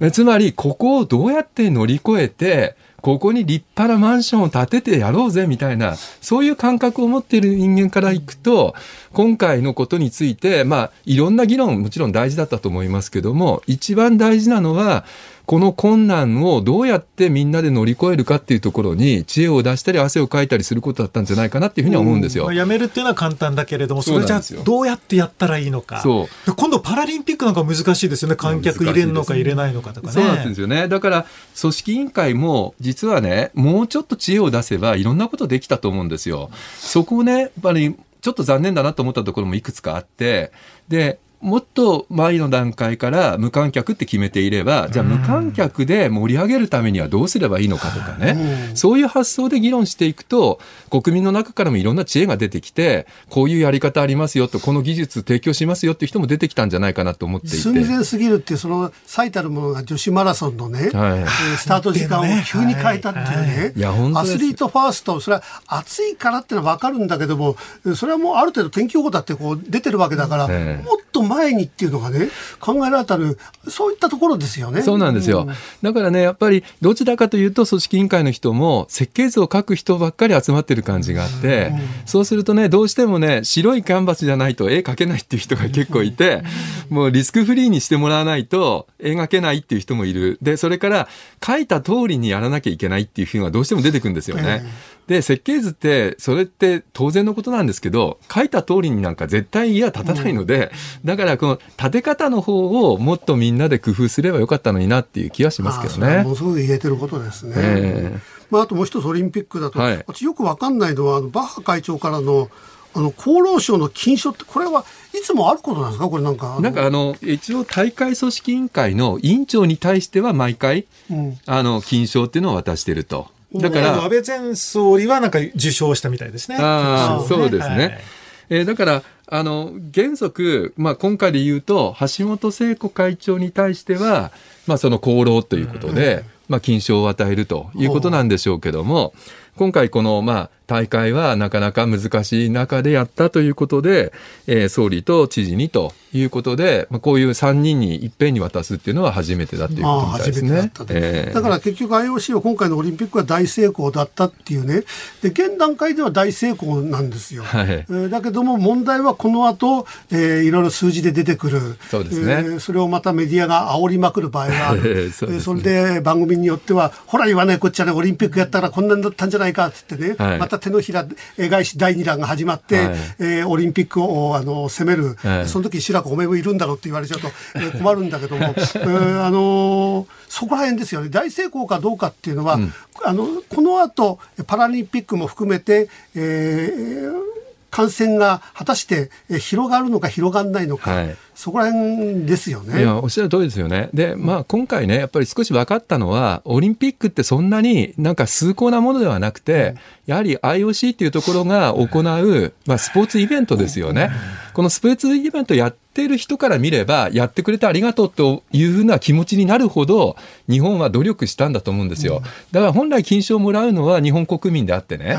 うん、つまりここをどうやって乗り越えてここに立派なマンションを建ててやろうぜみたいな、そういう感覚を持っている人間からいくと、今回のことについて、まあ、いろんな議論もちろん大事だったと思いますけども、一番大事なのは、この困難をどうやってみんなで乗り越えるかっていうところに知恵を出したり汗をかいたりすることだったんじゃないかなっていうふうには思うんですよ。やめるっていうのは簡単だけれども、それじゃどうやってやったらいいのか。そう今度パラリンピックなんか難しいですよね。観客入れるのか入れないのかとかね。そうなんですよね。だから組織委員会も実はね、もうちょっと知恵を出せばいろんなことできたと思うんですよ。そこをね、やっぱりちょっと残念だなと思ったところもいくつかあって、で、もっと前の段階から無観客って決めていれば、じゃあ無観客で盛り上げるためにはどうすればいいのかとかね、そういう発想で議論していくと、国民の中からもいろんな知恵が出てきて、こういうやり方ありますよと、この技術提供しますよっていう人も出てきたんじゃないかなと思っていて。寸前すぎるっていう、その最たるものが女子マラソンのね、はい、スタート時間を急に変えたっていうね、いやアスリートファースト、それは暑いからってのは分かるんだけども、それはもうある程度天気予報だってこう出てるわけだから、もっと前にっていうのがね、ね、考えられたる、そういったところですよね。そうなんですよ。うん、だからね、やっぱりどちらかというと、組織委員会の人も設計図を書く人ばっかり集まってる感じがあって、うん、そうするとね、どうしてもね、白いキャンバスじゃないと絵描けないっていう人が結構いて、もうリスクフリーにしてもらわないと絵描けないっていう人もいる。で、それから書いた通りにやらなきゃいけないっていうふうがどうしても出てくるんですよね。で、設計図って、それって当然のことなんですけど、書いた通りになんか絶対家は立たないので、うん、だからこの建て方の方をもっとみんなで工夫すればよかったのになっていう気はしますけどね。ものすごく言えてることですね。えー、まあ、あともう一つオリンピックだと、はい、私よくわかんないのは、バッハ会長からの、あの厚労省の禁書って、これはいつもあることなんですか、これなんか。なんかあの一応、大会組織委員会の委員長に対しては毎回、うん、あの金賞っていうのを渡してると。だから安倍前総理はなんか受賞したみたいですね。ああ、そうですね。はい、えー、だから、あの、原則、まあ、今回で言うと、橋本聖子会長に対しては、まあ、その功労ということで、うん、まあ、金賞を与えるということなんでしょうけども、今回この、まあ、大会はなかなか難しい中でやったということで、えー、総理と知事にということで、まあ、こういう3人にいっぺんに渡すっていうのは初めてだということみたいですね。だえー、だから結局 IOC は今回のオリンピックは大成功だったっていうね、で現段階では大成功なんですよ。はい、えー、だけども問題はこの後、えー、いろいろ数字で出てくる、そうですね、えー、それをまたメディアが煽りまくる場合がある、えーそね、それで番組によっては、ほら言わないこっちはね、オリンピックやったらこんなんだったんじゃないかっつってね、はい、また手のひら返し第2弾が始まって、はい、えー、オリンピックをあの攻める、はい、その時白くおめえもいるんだろうって言われちゃうと、えー、困るんだけども、えー、あのー、そこら辺ですよね。大成功かどうかっていうのは、うん、あのこの後パラリンピックも含めて、えー、感染が果たして広がるのか広がらないのか、はい、そこら辺ですよね。いや、おっしゃる通りですよね。で、まあ、今回ね、やっぱり少し分かったのは、オリンピックってそんなになんか崇高なものではなくて、やはり IOC っていうところが行う、まあ、スポーツイベントですよね。このスポーツイベントやってる人から見れば、やってくれてありがとうというふうな気持ちになるほど、日本は努力したんだと思うんですよ。だから本来金賞をもらうのは日本国民であってね。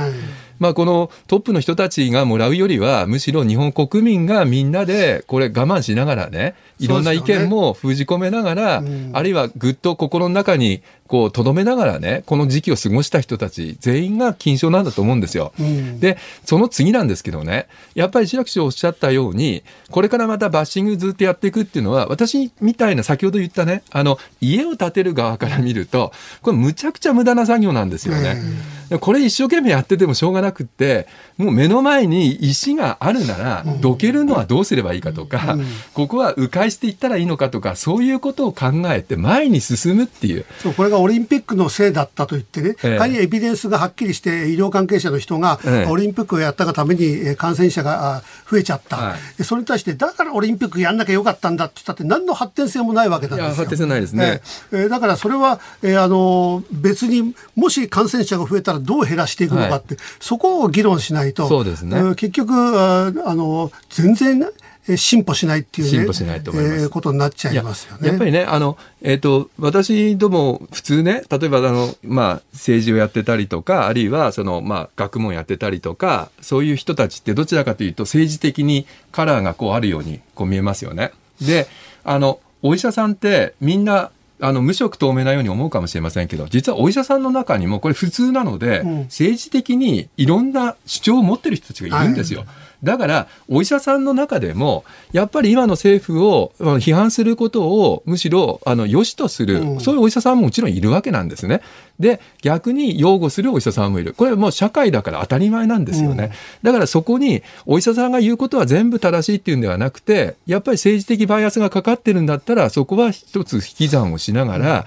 まあ、このトップの人たちがもらうよりは、むしろ日本国民がみんなでこれ我慢しながらね、いろんな意見も封じ込めながら、ねうん、あるいはぐっと心の中にこう、とどめながらね、この時期を過ごした人たち、全員が金賞なんだと思うんですよ。うん、で、その次なんですけどね、やっぱり白木氏おっしゃったように、これからまたバッシングずっとやっていくっていうのは、私みたいな、先ほど言ったね、あの、家を建てる側から見ると、これむちゃくちゃ無駄な作業なんですよね。これ一生懸命やっててもしょうがなくって、もう目の前に石があるなら、どけるのはどうすればいいかとか、うん、ここは迂回していったらいいのかとか、そういうことを考えて前に進むっていう。そう、これががオリンピックのせいだったと言ってね、ええ、エビデンスがはっきりして、医療関係者の人が、オリンピックをやったがために感染者が増えちゃった、はい、それに対して、だからオリンピックやんなきゃよかったんだって言ったって、何の発展性もないわけなんですよ。発展性ないですね。えー、だからそれは、えー、あの別にもし感染者が増えたらどう減らしていくのかって、はい、そこを議論しないと、そうですね、結局あの全然進歩しないっていう、ね、進歩しないと思います、えー、ことになっちゃいますよね。やっぱりね、あの、えっ、ー、と、私ども普通ね、例えばあの、まあ、政治をやってたりとか、あるいはその、まあ、学問やってたりとか、そういう人たちってどちらかというと政治的にカラーがこうあるようにこう見えますよね。で、あの、お医者さんってみんなあの無色透明なように思うかもしれませんけど実はお医者さんの中にもこれ普通なので、うん、政治的にいろんな主張を持ってる人たちがいるんですよ。はいだから、お医者さんの中でも、やっぱり今の政府を批判することをむしろ、あの、良しとする、うん、そういうお医者さんももちろんいるわけなんですね。で、逆に擁護するお医者さんもいる。これはもう社会だから当たり前なんですよね。うん、だからそこに、お医者さんが言うことは全部正しいっていうんではなくて、やっぱり政治的バイアスがかかってるんだったら、そこは一つ引き算をしながら、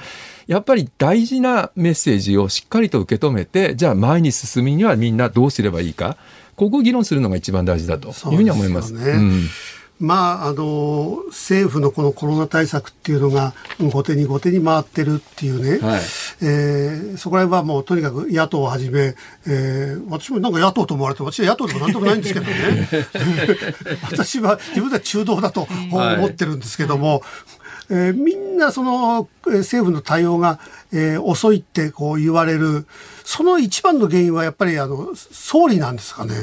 やっぱり大事なメッセージをしっかりと受け止めて、じゃあ前に進みにはみんなどうすればいいか。ここを議論するのが一番大事だというふうに思います。すね、うん。まあ、あの政府のこのコロナ対策っていうのが後手に後手に回ってるっていうね、はい、えー、そこら辺はもうとにかく野党をはじめ、えー、私もなんか野党と思われて私は野党でもなんともないんですけどね。私は自分では中道だと思ってるんですけども、はいえー、みんなその政府の対応が、えー、遅いってこう言われるその一番の原因はやっぱりあの総理なんですかね。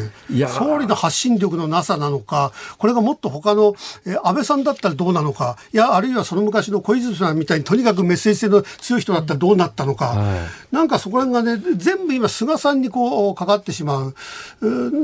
総理の発信力のなさなのか、これがもっと他の、え安倍さんだったらどうなのか、いや、あるいはその昔の小泉さんみたいにとにかくメッセージ性の強い人だったらどうなったのか、はい、なんかそこら辺がね、全部今菅さんにこうかかってしまう。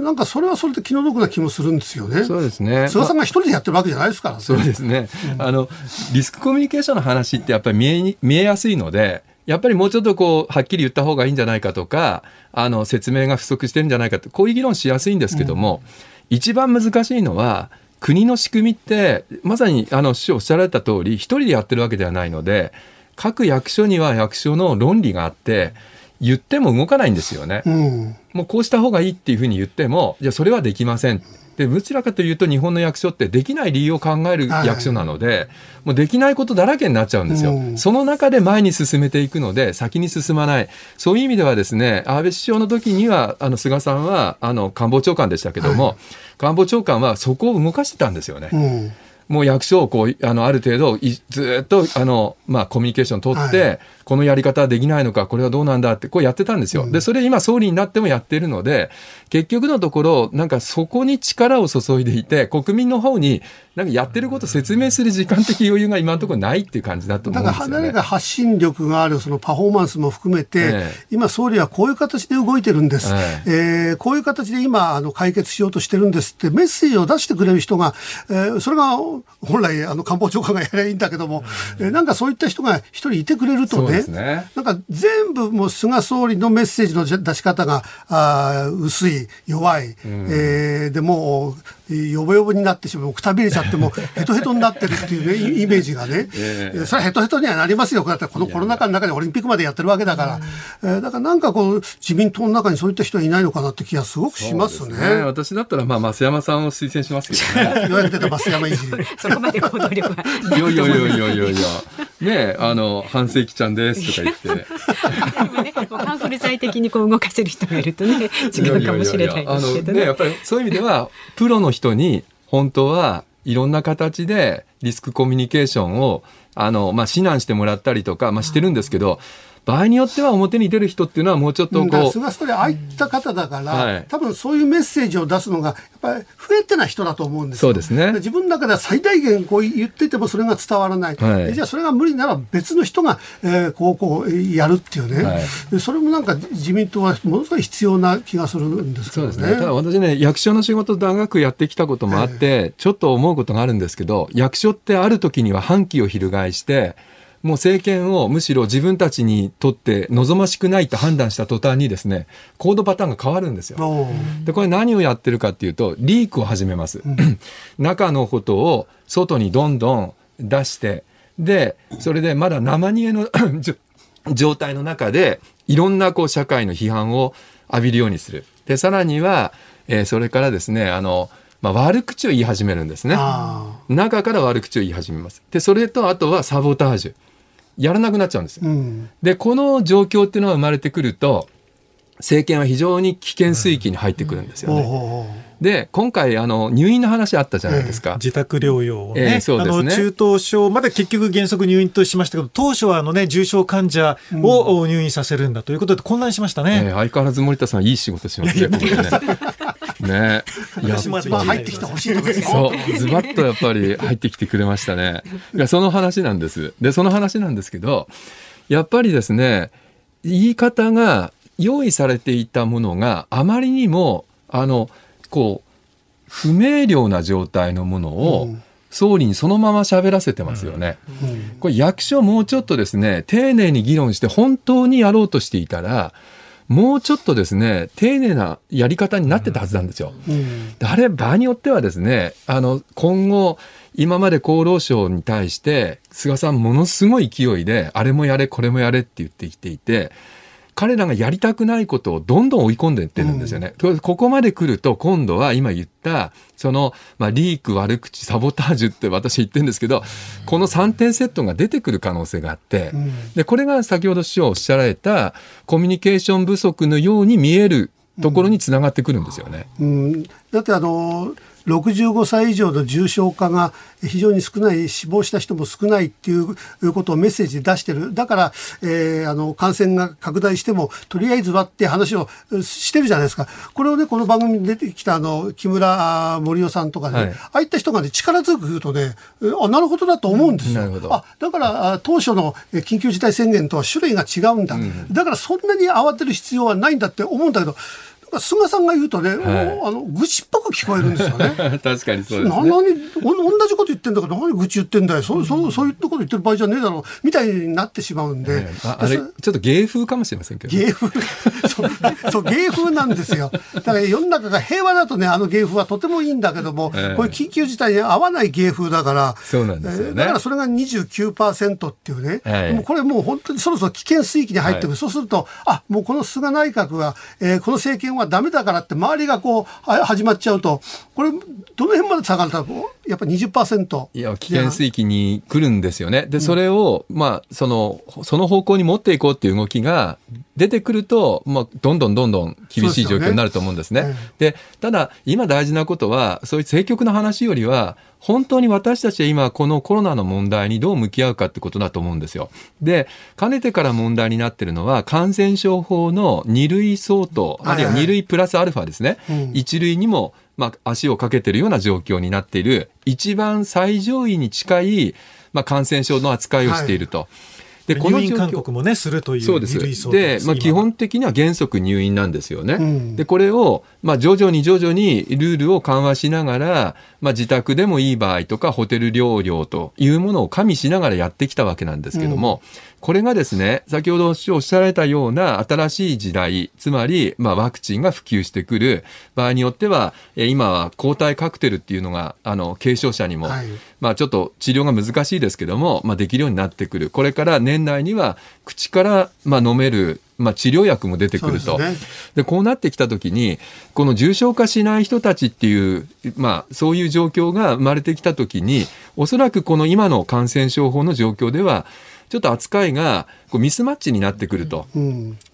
なんかそれはそれで気の毒な気もするんですよね。そうですね。菅さんが一人でやってるわけじゃないですから、ね、そうですね。あの、リスクコミュニケーションの話ってやっぱり見え見えやすいので、やっぱりもうちょっとこう、はっきり言った方がいいんじゃないかとか、あの、説明が不足してるんじゃないかって、こういう議論しやすいんですけども、うん、一番難しいのは、国の仕組みって、まさに、あの、師匠おっしゃられた通り、一人でやってるわけではないので、各役所には役所の論理があって、言っても動かないんですよね。うん、もうこうした方がいいっていうふうに言っても、じゃあそれはできません。でどちらかというと日本の役所ってできない理由を考える役所なので、はい、もうできないことだらけになっちゃうんですよ、うん、その中で前に進めていくので先に進まない。そういう意味ではですね安倍首相の時にはあの菅さんはあの官房長官でしたけども、はい、官房長官はそこを動かしてたんですよね。うんもう役所をこうあのある程度ずっとあの、まあ、コミュニケーション取って、はい、このやり方はできないのかこれはどうなんだってこうやってたんですよ。うん、でそれ今総理になってもやってるので結局のところなんかそこに力を注いでいて国民の方になんかやってることを説明する時間的余裕が今のところないっていう感じだと思うんですよ、ね、だから誰が発信力があるそのパフォーマンスも含めて、ええ、今総理はこういう形で動いてるんです、ええ。えー、こういう形で今あの解決しようとしてるんですってメッセージを出してくれる人が、えー、それが本来あの官房長官がやればいいんだけども、えー、なんかそういった人が一人いてくれるとね、ね、なんか全部もう菅総理のメッセージの出し方があ薄い弱い、うん、えー、でもよぼよぼになってしまうくたびれちゃっても ヘトヘトになってるっていうねイメージがね、えー、それはヘトヘトにはなりますよだってこのコロナ禍の中でオリンピックまでやってるわけだから、えー、だからなんかこう自民党の中にそういった人はいないのかなって気がすごくしますね。すね私だったらまあ増山さんを推薦しますけどね。ようやく出た増山いじり。そこまで行動力は。いやいやいやいやいやいや。ねあの半世紀ちゃんですとか言って。ね、カンフル剤的にこう動かせる人がいるとね違うかもしれないですけどね。やっぱりそういう意味ではプロの人に本当はいろんな形でリスクコミュニケーションをあの、まあ、指南してもらったりとか、まあ、してるんですけど、場合によっては表に出る人っていうのはもうちょっとこう。菅総理ああいった方だから、はい、多分そういうメッセージを出すのが、やっぱり増えてない人だと思うんですそうですね。自分の中では最大限こう言っててもそれが伝わらない。はい、じゃあそれが無理なら別の人が、えー、こうこうやるっていうね、はい、それもなんか自民党はものすごい必要な気がするんですけどね。そうですね。ただ私ね、役所の仕事長くやってきたこともあって、えー、ちょっと思うことがあるんですけど、役所ってある時には反旗を翻して、もう政権をむしろ自分たちにとって望ましくないと判断した途端にですね、コードパターンが変わるんですよ。で、これ何をやってるかっていうと、リークを始めます。うん、中のことを外にどんどん出して、で、それでまだ生煮えの 状態の中で、いろんなこう社会の批判を浴びるようにする。で、さらには、えー、それからですね、あの、まあ、悪口を言い始めるんですね。中から悪口を言い始めます。で、それとあとはサボタージュ。やらなくなっちゃうんですよ。うん、でこの状況っていうのが生まれてくると政権は非常に危険水域に入ってくるんですよね。で今回あの入院の話あったじゃないですか、えー、自宅療養をね、えー、そうですね。中等症まで結局原則入院としましたけど当初はあの、ね、重症患者を入院させるんだということで混乱しましたね、えー、相変わらず森田さんいい仕事しますね。ね。やっぱ入ってきてほしいとです。そう、ズバッとやっぱり入ってきてくれましたね。いや、その話なんです。で、その話なんですけど、やっぱりですね、言い方が用意されていたものがあまりにも、あの、こう、不明瞭な状態のものを、総理にそのまま喋らせてますよね。これ役所もうちょっとですね、丁寧に議論して本当にやろうとしていたら、もうちょっとですね、丁寧なやり方になってたはずなんですよ。あれ、場合によってはですね、あの、今後、今まで厚労省に対して、菅さんものすごい勢いで、あれもやれ、これもやれって言ってきていて、彼らがやりたくないことをどんどん追い込んでいってるんですよね。うん、ここまで来ると今度は今言ったその、まあ、リーク悪口サボタージュって私言ってるんですけどこの3点セットが出てくる可能性があって、うん、でこれが先ほど師匠おっしゃられたコミュニケーション不足のように見えるところにつながってくるんですよね。うん、だってあの65歳以上の重症化が非常に少ない死亡した人も少ないっていうことをメッセージで出してる。だから、えー、あの感染が拡大してもとりあえずはって話をしてるじゃないですか。これをねこの番組に出てきたあの木村盛夫さんとかね、はい、ああいった人がね力強く言うとねあなるほどだと思うんですよ。うん、あだから当初の緊急事態宣言とは種類が違うんだ、うん、だからそんなに慌てる必要はないんだって思うんだけど菅さんが言うとね、はい、あの愚痴っぽく聞こえるんですよね。確かにそうです、ね。何同じこと言ってんだから何愚痴言ってんだよ。そうそうそういったこと言ってる場合じゃねえだろうみたいになってしまうんで。えー、ああれちょっと芸風かもしれませんけど、芸風？そうそう芸風なんですよ。だから世の中が平和だとねあの芸風はとてもいいんだけども、えー、これ緊急事態に合わない芸風だから。そうなんですよね。だからそれが29%っていうね。はい、もうこれもう本当にそろそろ危険水域に入ってくる。はい、そうするとあもうこの菅内閣は、えー、この政権はダメだからって周りがこう始まっちゃうとこれどの辺まで下がるとやっぱり20%いや危険水域に来るんですよね。でそれを、うん、まあそのその方向に持っていこうっていう動きが出てくると、まあ、どんどんどんどん厳しい状況になると思うんですね。で、ね。ただ今大事なことはそういう政局の話よりは本当に私たちは今このコロナの問題にどう向き合うかってことだと思うんですよ。で、かねてから問題になってるのは感染症法の2類相当、あるいは2類プラスアルファですね。はいはい、1類にもまあ、足をかけてるような状況になっている、一番最上位に近い、まあ、感染症の扱いをしていると。はい。でこの入院勧告もねするというそうです。で、まあ、基本的には原則入院なんですよね、うん、でこれを、まあ、徐々に徐々にルールを緩和しながら、まあ、自宅でもいい場合とかホテル療養というものを加味しながらやってきたわけなんですけども、うんこれがですね、先ほどおっしゃられたような新しい時代、つまり、まあ、ワクチンが普及してくる場合によっては、今は抗体カクテルっていうのが、あの、軽症者にも、はい、まあ、ちょっと治療が難しいですけども、まあ、できるようになってくる。これから年内には、口から、まあ、飲めるまあ、治療薬も出てくると。で、ね、こうなってきたときに、この重症化しない人たちっていう、まあ、そういう状況が生まれてきたときに、おそらくこの今の感染症法の状況では、ちょっと扱いがこうミスマッチになってくると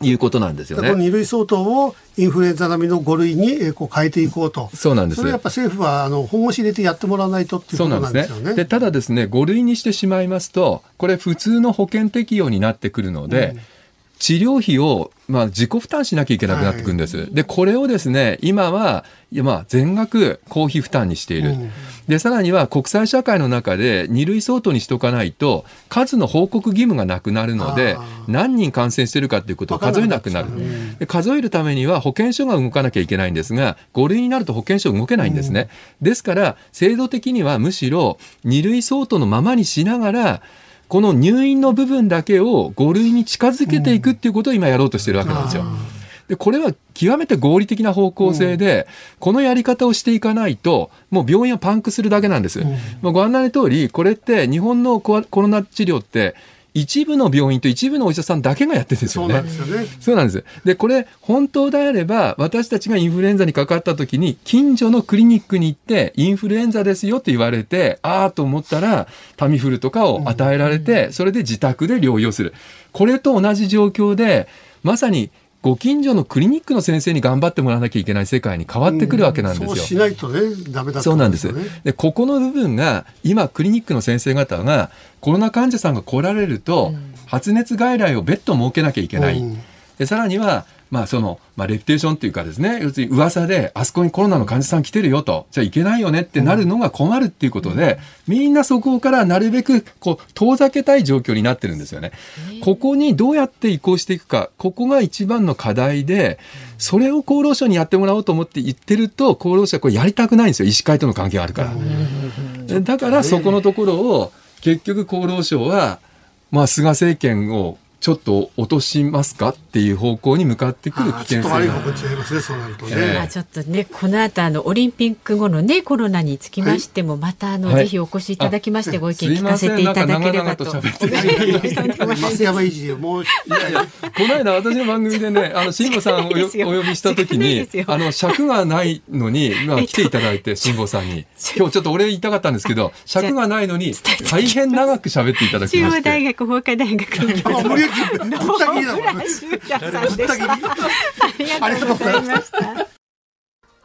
いうことなんですよね。うん、2類相当をインフルエンザ並みの5類にこう変えていこうと。そうなんです。それやっぱ政府はあの本腰入れてやってもらわないとっていうことなんですよね。で、ただですね、5類にしてしまいますと、これ普通の保険適用になってくるので、うん治療費を、まあ、自己負担しなきゃいけなくなってくるんです。はい、で、これをですね、今は、まあ、全額公費負担にしている。うん、で、さらには国際社会の中で2類相当にしとかないと、数の報告義務がなくなるので、何人感染してるかっていうことを数えなくなる。で数えるためには保健所が動かなきゃいけないんですが、5類になると保健所動けないんですね。うん、ですから、制度的にはむしろ2類相当のままにしながら、この入院の部分だけを5類に近づけていくっていうことを今やろうとしてるわけなんですよ。で、これは極めて合理的な方向性で、このやり方をしていかないと、もう病院はパンクするだけなんです。まあ、ご案内の通り、これって日本のコロナ治療って、一部の病院と一部のお医者さんだけがやってるんですよね。そうなんですよね。そうなんです。で、これ、本当であれば、私たちがインフルエンザにかかった時に、近所のクリニックに行って、インフルエンザですよって言われて、ああと思ったら、タミフルとかを与えられて、それで自宅で療養する。これと同じ状況で、まさにご近所のクリニックの先生に頑張ってもらわなきゃいけない世界に変わってくるわけなんですよ。うん、そうしないとね、ダメだ、ね、そうなんです。で、ここの部分が、今、クリニックの先生方が、コロナ患者さんが来られると、発熱外来を別途設けなきゃいけない。うん、でさらには、まあその、まあレピテーションっていうかですね、要するに噂で、あそこにコロナの患者さん来てるよと、じゃあいけないよねってなるのが困るっていうことで、みんなそこからなるべく、こう、遠ざけたい状況になってるんですよね。ここにどうやって移行していくか、ここが一番の課題で、それを厚労省にやってもらおうと思って言ってると、厚労省はこれやりたくないんですよ。医師会との関係があるから。だからそこのところを、結局厚労省は、まあ、菅政権をちょっと落としますかっていう方向に向かってくる危険性が。ちょっと悪い方向違いますね、そうなるとね。えー、ちょっとね、この後あのオリンピック後のねコロナにつきましても、またあの、はい、ぜひお越しいただきましてご意見聞かせていただければと。増山いじもういやいやこの間私の番組でね、あの辛坊さんをお呼びした時に、あの尺がないのにまあ来ていただいて辛坊さんに今日ちょっと俺言いたかったんですけど、尺がないのに大変長く喋っていただきまして。中央大学法科大学に。ぶった切りだもん。ぶった切り。ありがとうございました。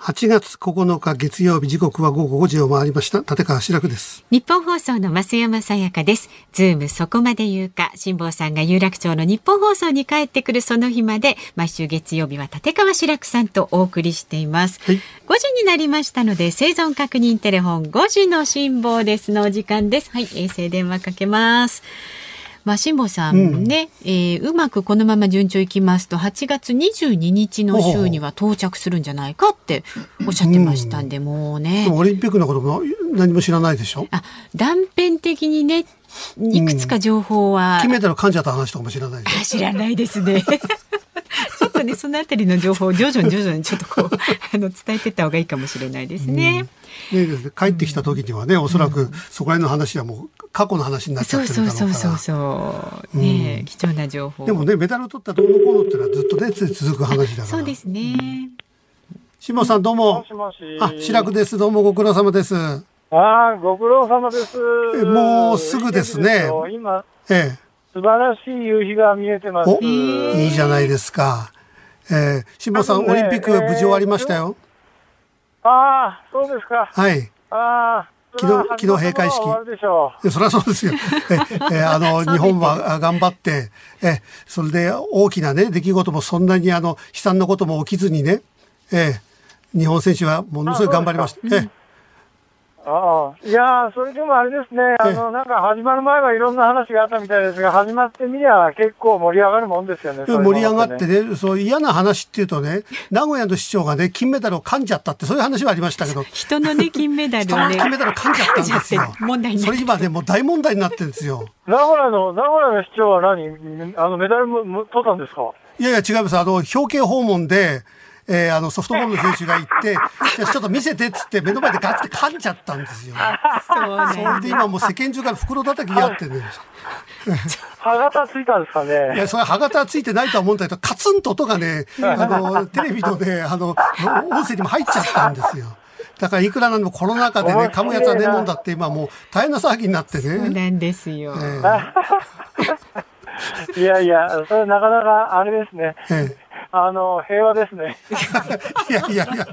8月9日月曜日時刻は午後5時を回りました。立川志らくです。日本放送の増山さやかです。ズームそこまで言うか辛坊さんが有楽町の日本放送に帰ってくるその日まで毎週月曜日は立川志らくさんとお送りしています、はい、5時になりましたので生存確認テレフォン5時の辛坊ですのお時間です。はい衛星電話かけますまあ、辛坊さんね、うん、えー、うまくこのまま順調いきますと8月22日の週には到着するんじゃないかっておっしゃってましたんで、うん、もうねオリンピックのことも何も知らないでしょ？あ断片的にねいくつか情報は、うん、金メダル噛んじゃった話とかも知らない知らないですね。ちょっとねそのあたりの情報を徐々に徐々にちょっとこうあの伝えてった方がいいかもしれないですね。うん、ね帰ってきた時にはねおそらくそこら辺の話はもう過去の話になっちゃってるだろうから。そうそうそうそうね、うん、貴重な情報。でもねメダルを取ったどうのこうのっていうのはずっとね続く話だから。そうですね。下さんどうも。もしもしあ白くですどうもご苦労様です。ああご苦労様です。もうすぐですね。今ええ素晴らしい夕日が見えてます。いいじゃないですか。えー、辛坊さん、ね、オリンピック無事終わりましたよ。ああ、そうですか。はい。ああ。昨日、昨日閉会式。そりゃそうですよ。え、え、あの、日本は頑張って、え、それで大きなね、出来事もそんなにあの、悲惨なことも起きずにね、え、日本選手はものすごい頑張りました。え、ああ、いやそれでもあれですね、あの、なんか始まる前はいろんな話があったみたいですが、始まってみりゃ結構盛り上がるもんですよね。盛り上がってね、そう嫌な話っていうとね、名古屋の市長がね、金メダルを噛んじゃったって、そういう話はありましたけど。人のね、金メダルをね。金メダル噛んじゃったんですよ。問題それ今ね、もう大問題になってるんですよ。名古屋の、名古屋の市長は何？あの、メダルも取ったんですか？いやいや、違います。あの、表敬訪問で、えー、あのソフトボールの選手が行って、ちょっと見せてっつって目の前でガッて噛んじゃったんですよ。そうね。それで今もう世間中から袋叩きやってね。歯型ついたんですかね。いや、それ歯型ついてないとは思うんだけど、カツンと音がね、あの、テレビのね、あの、音声にも入っちゃったんですよ。だからいくらなんでもコロナ禍でね、噛むやつはねもんだって今もう大変な騒ぎになってね。そうなんですよ。えー、いやいや、それなかなかあれですね。えーあの、平和ですね。いやいやいや、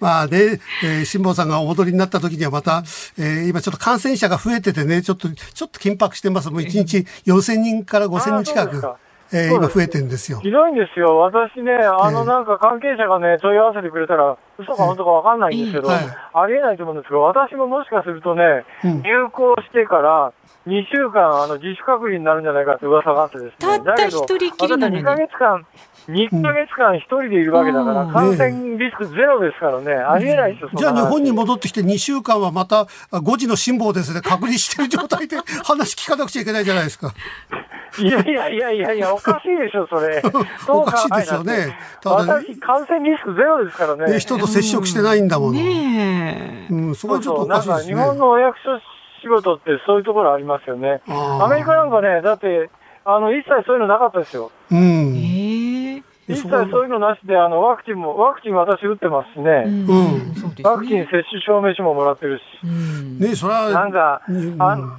まあね、えー、辛坊さんがお戻りになった時にはまた、えー、今ちょっと感染者が増えててね、ちょっと、ちょっと緊迫してます。もう1日4000人から5000人近く。えー、今増えてんですよ。ひどいんですよ。私ね、あのなんか関係者がね、問い合わせてくれたら、嘘か本当かわかんないんですけど、はい、ありえないと思うんですけど、私ももしかするとね、うん、入校してから2週間、あの、自主隔離になるんじゃないかって噂があってですね。たった一人きりなのに。2ヶ月間、2ヶ月間一人でいるわけだから、感染リスクゼロですからね、ありえないですよ、じゃあ日本に戻ってきて2週間はまた5時の辛抱ですね、隔離してる状態で話聞かなくちゃいけないじゃないですか。いやいやいやいやいや、おかしいでしょ、それ。おかしいですよね。ただ、私、感染リスクゼロですからね。人と接触してないんだもの。ねうん、そこはちょっとおかしいですね。日本のお役所仕事ってそういうところありますよね。アメリカなんかね、だって、あの、一切そういうのなかったですよ。うん。一切そういうのなしで、あの、ワクチンも、ワクチン私打ってますしね。うん。ワクチン接種証明書ももらってるし。うん、ねそれは。なんか、あの、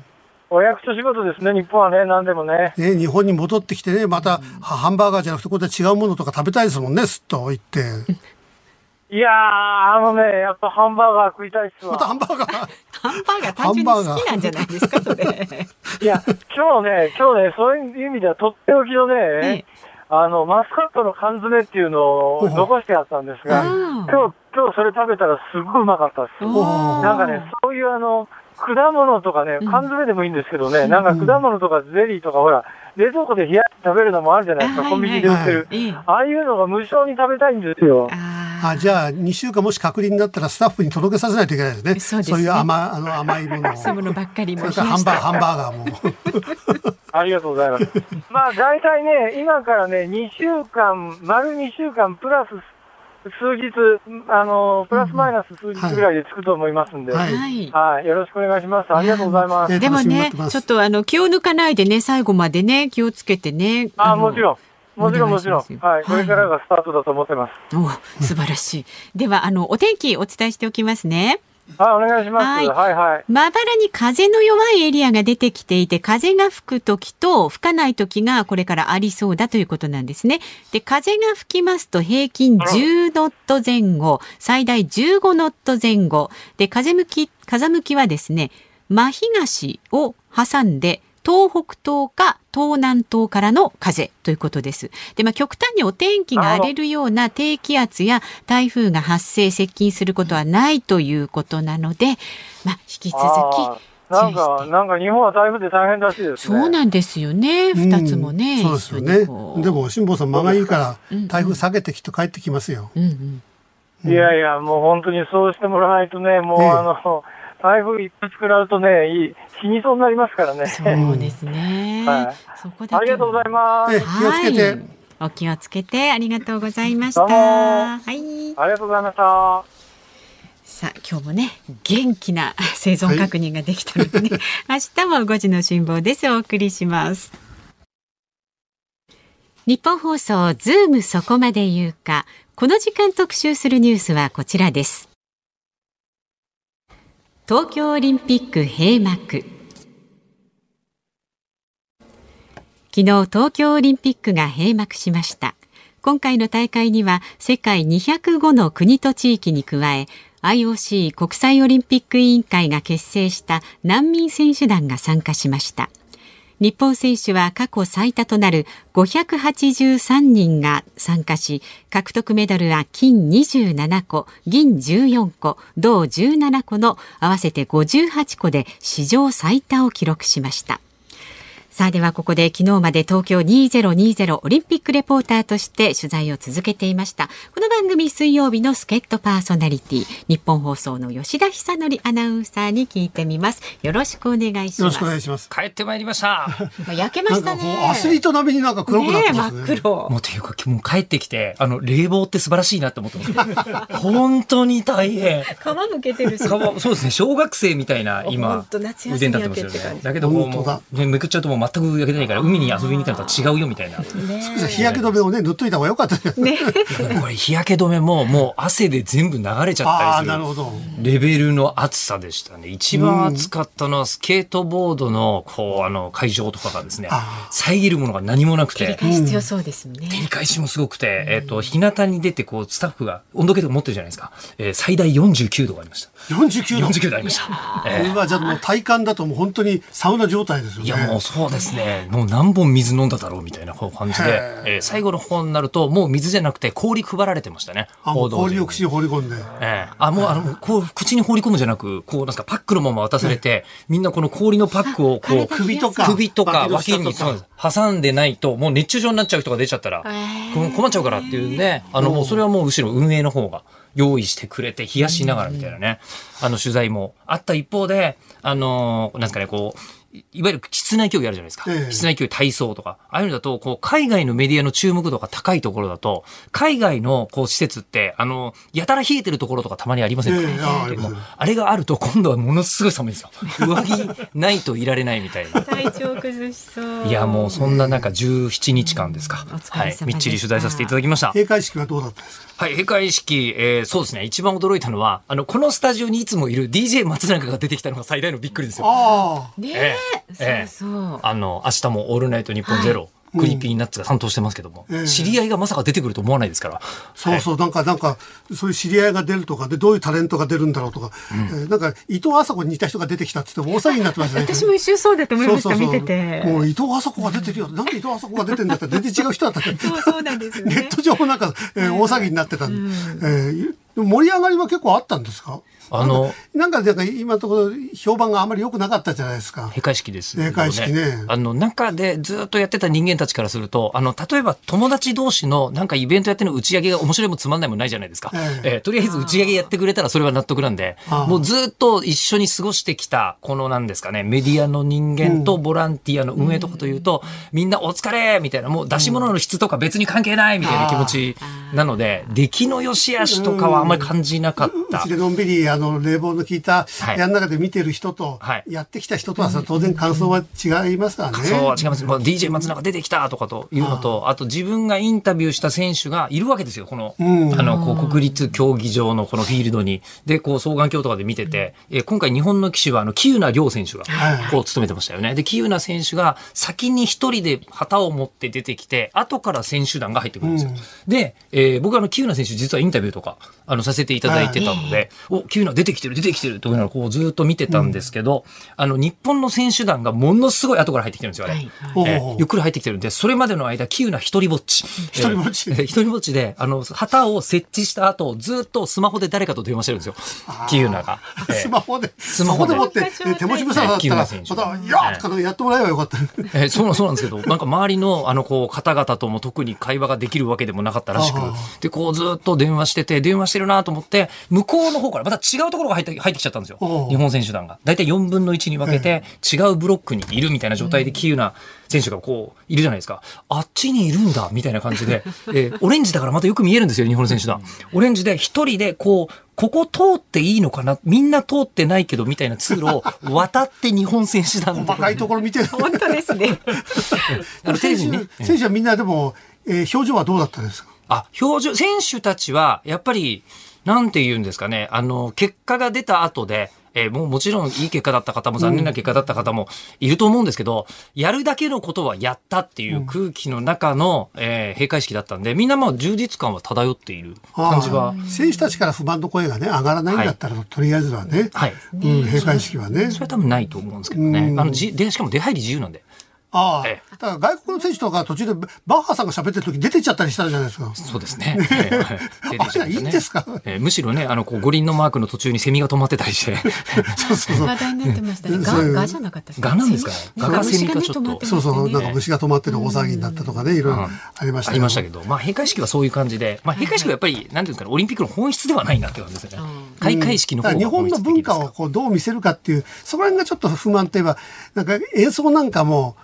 お役所仕事ですね、日本はね、何でもね。ね日本に戻ってきてね、また、ハンバーガーじゃなくて、ここで違うものとか食べたいですもんね、すっと言って。いやー、あのね、やっぱハンバーガー食いたいっすわ。またハンバーガー？ハンバーガー単純に好きなんじゃないですか、それ。いや、今日ね、今日ね、そういう意味ではとっておきのね、ああの、マスカットの缶詰っていうのを残してあったんですが、今日、今日それ食べたらすっごいうまかったです。なんかね、そういうあの、果物とかね、缶詰でもいいんですけどね、なんか果物とかゼリーとかほら、冷蔵庫で冷やして食べるのもあるじゃないですか、コンビニで売ってる。ああいうのが無償に食べたいんですよ。あじゃあ2週間もし隔離になったらスタッフに届けさせないといけないですね。そうですねそういう甘あの甘いものを。そういうものばっかりも。それからハンバーガーも。ありがとうございます。まあ大体ね、今からね、2週間、丸2週間プラス数日、あの、プラスマイナス数日ぐらいでつくと思いますんで、はい、はい、よろしくお願いします。ありがとうございます。でもね、ちょっとあの、気を抜かないでね、最後までね、気をつけてね。あ、もちろん。もちろんもちろん。はい。これからがスタートだと思ってます。お素晴らしい。では、あの、お天気お伝えしておきますね。はい、お願いします。はい、はい、はい。まばらに風の弱いエリアが出てきていて、風が吹く時と吹かない時がこれからありそうだということなんですね。で、風が吹きますと平均10ノット前後、最大15ノット前後。で、風向き、風向きはですね、真東を挟んで東北東か東南東からの風ということです。で、まあ、極端にお天気が荒れるような低気圧や台風が発生、接近することはないということなので、まあ、引き続き、なんか、なんか日本は台風で大変らしいです、ね、そうなんですよね。二つもね、うん、そうですよね。でも、辛坊さん、間がいいから、台風下げてきて帰ってきますよ。うんうん、いやいや、もう本当にそうしてもらわないとね、もう、あの、台風一発食らうとね、いい死にそうになりますからね。そうですね。はい。そこありがとうございます。気をつけて、はい。お気をつけてありがとうございました。はい。ありがとうございました。さあ今日もね元気な 生存確認ができたのでね、はい、明日も5時の辛抱ですお送りします日本放送ズームそこまで言うかこの時間特集するニュースはこちらです東京オリンピック閉幕。昨日東京オリンピックが閉幕しました。今回の大会には世界205の国と地域に加え IOC 国際オリンピック委員会が結成した難民選手団が参加しました。日本選手は過去最多となる583人が参加し獲得メダルは金27個銀14個銅17個の合わせて58個で史上最多を記録しました。さあではここで昨日まで東京2020オリンピックレポーターとして取材を続けていました。この番組水曜日の助っ人パーソナリティ日本放送の吉田久典アナウンサーに聞いてみます。よろしくお願いします。よろしくお願いします。帰ってまいりました。焼けましたね。アスリート並みになんか黒くなってますね、ね、真っ黒。もうというかもう帰ってきてあの冷房って素晴らしいなって思ってます。本当に大変。皮むけてるし。そうですね。小学生みたいな今腕になってますよねだけどもうめくっちゃうともう全く焼けてないから海に遊びに行ったのと違うよみたいな。日焼け止めをね塗っといた方が良かったですね。これ日焼け止めももう汗で全部流れちゃったりするレベルの暑さでしたね。一番暑かったのはスケートボードのこうあの会場とかがですね遮るものが何もなくて。照り返し必要そうですね。照り返しもすごくて、えっ、と日向に出てこうスタッフが温度計とか持ってるじゃないですか。えー、最大49度がありました。49度。49度ありました。えー、今じゃもう体感だともう本当にサウナ状態ですよね。いやもうそうですね。もう何本水飲んだだろうみたいな感じで、えー、最後の方になるともう水じゃなくて氷配られてましたね。氷を口に放り込んで、えー、あもうあのこう口に放り込むじゃなくこうなんかパックのまま渡されて、みんなこの氷のパックをこう首とか。首とか脇に挟んでないともう熱中症になっちゃう人が出ちゃったら、困っちゃうからっていうんであのもうそれはもう後ろ運営の方が用意してくれて冷やしながらみたいなね、あの取材もあった一方で、あのなんですかね、こう、いわゆる室内競技あるじゃないですか。ええ、室内競技体操とか。ああいうのだと、こう、海外のメディアの注目度が高いところだと、海外のこう施設って、あの、やたら冷えてるところとかたまにありませんか、えああれがあると、今度はものすごい寒いですよ。上着ないといられないみたいな。体調崩しそう。いや、もうそんな中、17日間ですか。はい。みっちり取材させていただきました。閉会式はどうだったんですか？はい、閉会式、えー、そうですね。一番驚いたのは、あの、このスタジオにいつもいる DJ 松永が出てきたのが最大のびっくりですよ。ああ。ねえ。えー、そうそう。あの、明日もオールナイト日本ゼロ。クリーピーナッツが担当してますけども、うん、知り合いがまさか出てくると思わないですから。そうそう、なんか、なんか、そういう知り合いが出るとかで、どういうタレントが出るんだろうとか、うん、えー、なんか、いとうあさこに似た人が出てきたって言って大騒ぎになってましたね。私も一瞬そう。だと思いました、そうそうそう。見てて。もういとうあさこが出てるよ。なんでいとうあさこが出てんだって全然違う人だったそう、そうなんですよ、ね、ネット上もなんか、えー、大騒ぎになってた、うん、えー、盛り上がりは結構あったんですか？あの、なんか、なんか今のところ評判があまり良くなかったじゃないですか。閉会式です、ね。閉会式ね。あの、中でずっとやってた人間たちからすると、あの、例えば友達同士のなんかイベントやってるの打ち上げが面白いもつまんないもないじゃないですか。えー、えー、とりあえず打ち上げやってくれたらそれは納得なんで、もうずっと一緒に過ごしてきた、このなんですかね、メディアの人間とボランティアの運営とかというと、うん、みんなお疲れみたいな、もう出し物の質とか別に関係ないみたいな気持ちなので、出来の良し悪しとかはあんまり感じなかった。うちでのんびり、あの、冷房の効いた部の中で見てる人と、やってきた人とは当然感想は違いますからね。そうは違います。もう DJ 松永出てきたとかというのと、あと自分がインタビューした選手がいるわけですよ。この、あの、こう国立競技場のこのフィールドに。で、こう双眼鏡とかで見てて、え今回日本の騎手は、あの、喜友名亮選手が、こう務めてましたよね。で、喜友名選手が先に一人で旗を持って出てきて、後から選手団が入ってくるんですよ。で、えー、僕はあの、喜友名選手実はインタビューとか、あの、させていただいてたので、お、喜友名出てきてる、出てきてるというのをこうずっと見てたんですけど、うん、あの、日本の選手団がものすごい後から入ってきてるんですよ、あれ。はいえー、ゆっくり入ってきてるんで、それまでの間、キウナ一人ぼっち。一人ぼっち、えー、一人ぼっちで、あの、旗を設置した後、ずっとスマホで誰かと電話してるんですよ。キウナが。えー、スマホで。スマホで持って、手持ち無沙汰だったら、また、いやーとかやってもらえばよかった。えー、そうそうなんですけど、なんか周りの、あの、こう、方々とも特に会話ができるわけでもなかったらしく、で、こうずっと電話してて、電話してるなと思って、向こうの方からまた違うところが入って入ってきちゃったんですよ。日本選手団が。大体4分の1に分けて、違うブロックにいるみたいな状態で、キーな選手がこう、いるじゃないですか。あっちにいるんだみたいな感じで、えー、オレンジだからまたよく見えるんですよ、日本の選手団。オレンジで一人でこう、ここ通っていいのかなみんな通ってないけどみたいな通路を 渡って日本選手団細かいところ見てる。本当ですね。あの選手、ね、選手はみんなでも、えー、表情はどうだったんですか？あ、表情、選手たちは、やっぱり、なんて言うんですかね、あの、結果が出た後で、えー、もうもちろんいい結果だった方も残念な結果だった方もいると思うんですけど、うん、やるだけのことはやったっていう空気の中の、うん、えー、閉会式だったんで、みんなまあ充実感は漂っている感じは。選手たちから不満の声がね、上がらないんだったら、はい、とりあえずはね、はい、うん、閉会式はね。それは多分ないと思うんですけどね。あのじでしかも出入り自由なんで。ああ、ええ、だから外国の選手とか途中でバッハさんが喋ってる時出てっちゃったりしたじゃないですか。そうですね。ええ、あれいいんですか、えー、むしろね、あの、こう五輪のマークの途中にセミが止まってたりして。そうそうそう。話題になってましたね。ガ、ガじゃなかったガなんですか？ね。ガがセミがちょっと。そうそう、なんか虫が止まってる大騒ぎになったとかね、いろいろありましたありましたけど、まあ閉会式はそういう感じで、まあ閉会式はやっぱり、なんていうんですかね、オリンピックの本質ではないなって感じですよね。開会式の方が日本の文化をこうどう見せるかっていう、そこら辺がちょっと不満といえば、なんか演奏なんかも、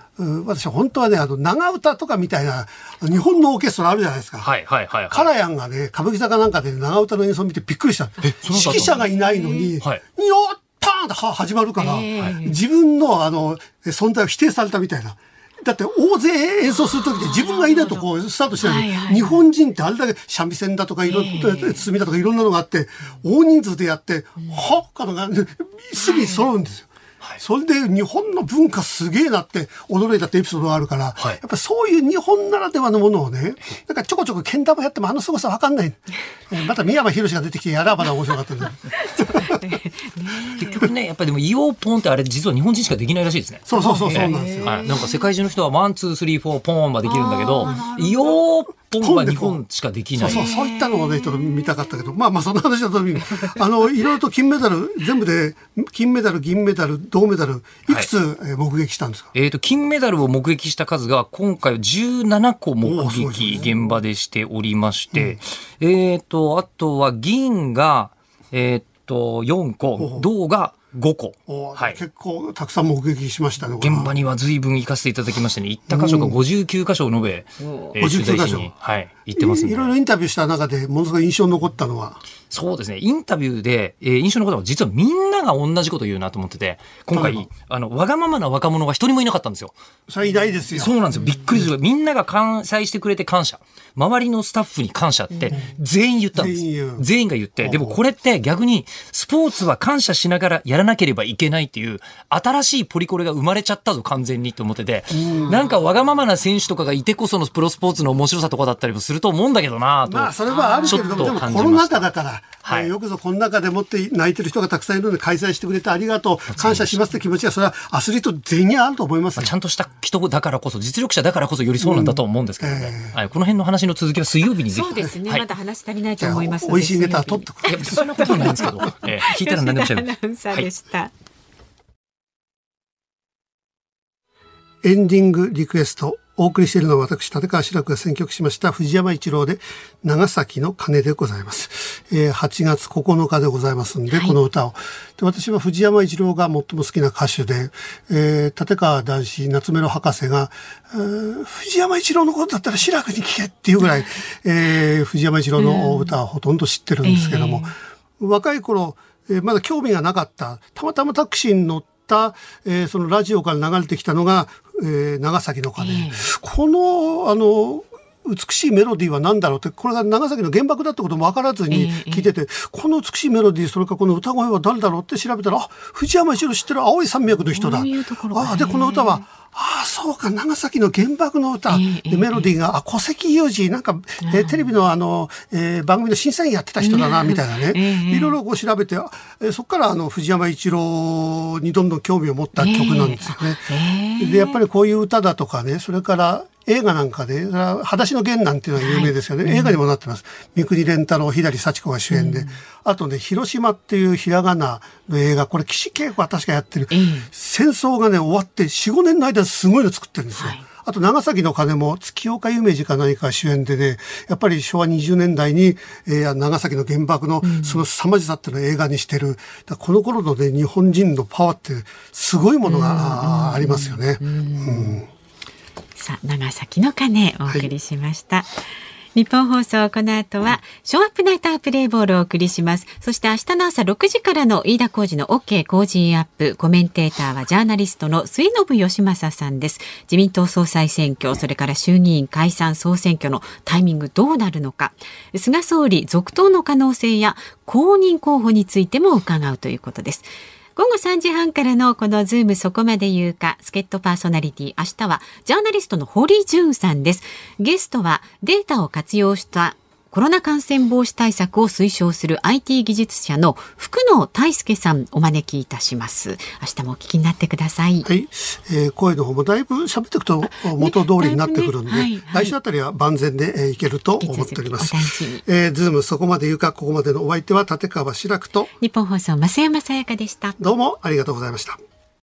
私本当はね、あの、長唄とかみたいな、日本のオーケストラあるじゃないですか。はいはいはい、はい。カラヤンがね、歌舞伎坂なんかで長唄の演奏を見てびっくりした。指揮者がいないのに、はい、よったーんと始まるから、自分のあの、存在を否定されたみたいな。だって大勢演奏する時で自分がいないとこうスタートしてない、日本人ってあれだけ三味線だとかいろ、包みだとかいろんなのがあって、大人数でやって、はっかのが、すぐに揃うんですよ。それで日本の文化すげえなって驚いたってエピソードがあるから、はい、やっぱそういう日本ならではのものをね、なんかちょこちょこけん玉やってもあの凄さわかんない。また三山ひろしが出てきてやらばな面白かった 結局ね、やっぱりでもイオポンってあれ実は日本人しかできないらしいですね。そうそうそうそうなんですよ。なんか世界中の人はワン、ツー、スリー、フォー、ポンはできるんだけど、イオ本は日本しかできない。そうそう、そういったのをね、ちょっと見たかったけど、まあまあその話のとに、あの、いろいろと金メダル、全部で、金メダル、銀メダル、銅メダル、い。くつ、はい、目撃したんですか？えっ、ー、と、金メダルを目撃した数が、今回は17個目撃、現場でしておりまして、うん、えっ、ー、と、あとは銀が、えっ、ー、と、4個、銅が5個。はい。結構たくさん目撃しましたね。現場には随分行かせていただきましてね、行った箇所が59箇所を述べ、うん、えー、取材しに、はい、行ってますいろいろインタビューした中で、ものすごい印象に残ったのは？そうですね。インタビューで、えー、印象の方は実はみんなが同じこと言うなと思ってて、今回、あの、わがままな若者が一人もいなかったんですよ。それ偉大ですよ。そうなんですよ。びっくりする。みんなが関西してくれて感謝。周りのスタッフに感謝って全員言ったんです。全員が言って。でもこれって逆に、スポーツは感謝しながらやららなければいけないっていう、新しいポリコレが生まれちゃったぞ、完全にって思ってて、なんかわがままな選手とかがいてこそのプロスポーツの面白さとかだったりもすると思うんだけどなと。まあ、それはあるけれども、でもコロナ禍だから、はい、よくぞこの中でもって泣いてる人がたくさんいるので開催してくれてありがとう、感謝しますって気持ちは、それはアスリート全員あると思います、ちゃんとした人だからこそ、実力者だからこそよりそうなんだと思うんですけどね。うん。えー、はい、この辺の話の続きは水曜日にそうですね、はい、まだ話足りないと思います美味しいネタ取ってくれ。そんなことないんですけど、えー、聞いたら何でもしゃべる。アナウンサーでした。はいエンディングリクエストお送りしているのは私、立川志らくが選曲しました藤山一郎で長崎の鐘でございます。えー、8月9日でございますんで、はい、この歌を。で私は藤山一郎が最も好きな歌手で、えー、立川男子夏目の博士が、えー、藤山一郎のことだったら志らくに聞けっていうぐらい、えー、藤山一郎の歌はほとんど知ってるんですけども、えー、若い頃、えー、まだ興味がなかった。たまたまタクシーに乗って、えー、そのラジオから流れてきたのがえー、長崎の鐘、えー、このあの美しいメロディーは何だろうってこれが長崎の原爆だってことも分からずに聞いてて、えー、この美しいメロディーそれからこの歌声は誰だろうって調べたらあ藤山一郎知ってる青い山脈の人だ。ううあでこの歌はああ、そうか、長崎の原爆の歌、でメロディーが、あ、戸籍有事、なんか、えー、テレビのあの、えー、番組の審査員やってた人だな、みたいなね、いろいろこう調べて、えー、そこからあの、藤山一郎にどんどん興味を持った曲なんですよね。で、やっぱりこういう歌だとかね、それから、映画なんかで、裸足の弦なんていうのは有名ですよね。はい、映画にもなってます。三國連太郎、左幸子が主演で。うん、あとね、広島っていうひらがなの映画、これ岸恵子は確かやってる。戦争がね、終わって4、5年の間すごいの作ってるんですよ。はいあと長崎の鐘も月岡夢二か何か主演でね、やっぱり昭和20年代に、えー、長崎の原爆のその凄まじさっていうのを映画にしてる。この頃のね、日本人のパワーってすごいものがありますよね。うんさあ長崎の鐘お送りしました。はい日本放送この後はショーアップナイタープレイボールをお送りします。そして明日の朝6時からの飯田浩二の OK 工事アップコメンテーターはジャーナリストの末延吉正さんです。自民党総裁選挙それから衆議院解散総選挙のタイミングどうなるのか。菅総理続投の可能性や公認候補についても伺うということです。午後3時半からのこのズームそこまで言うか、助っ人パーソナリティ、明日はジャーナリストの堀潤さんです。ゲストはデータを活用したコロナ感染防止対策を推奨する IT 技術者の福野大輔さんお招きいたします。明日もお聞きになってください。はい、えー、声の方もだいぶ喋っていくと元通りになってくるんで、ねはいはい、来週あたりは万全で、えー、いけると思っております。えー、ズームそこまで言うか、ここまでのお相手は立川志らくと日本放送増山さやかでした。どうもありがとうございました。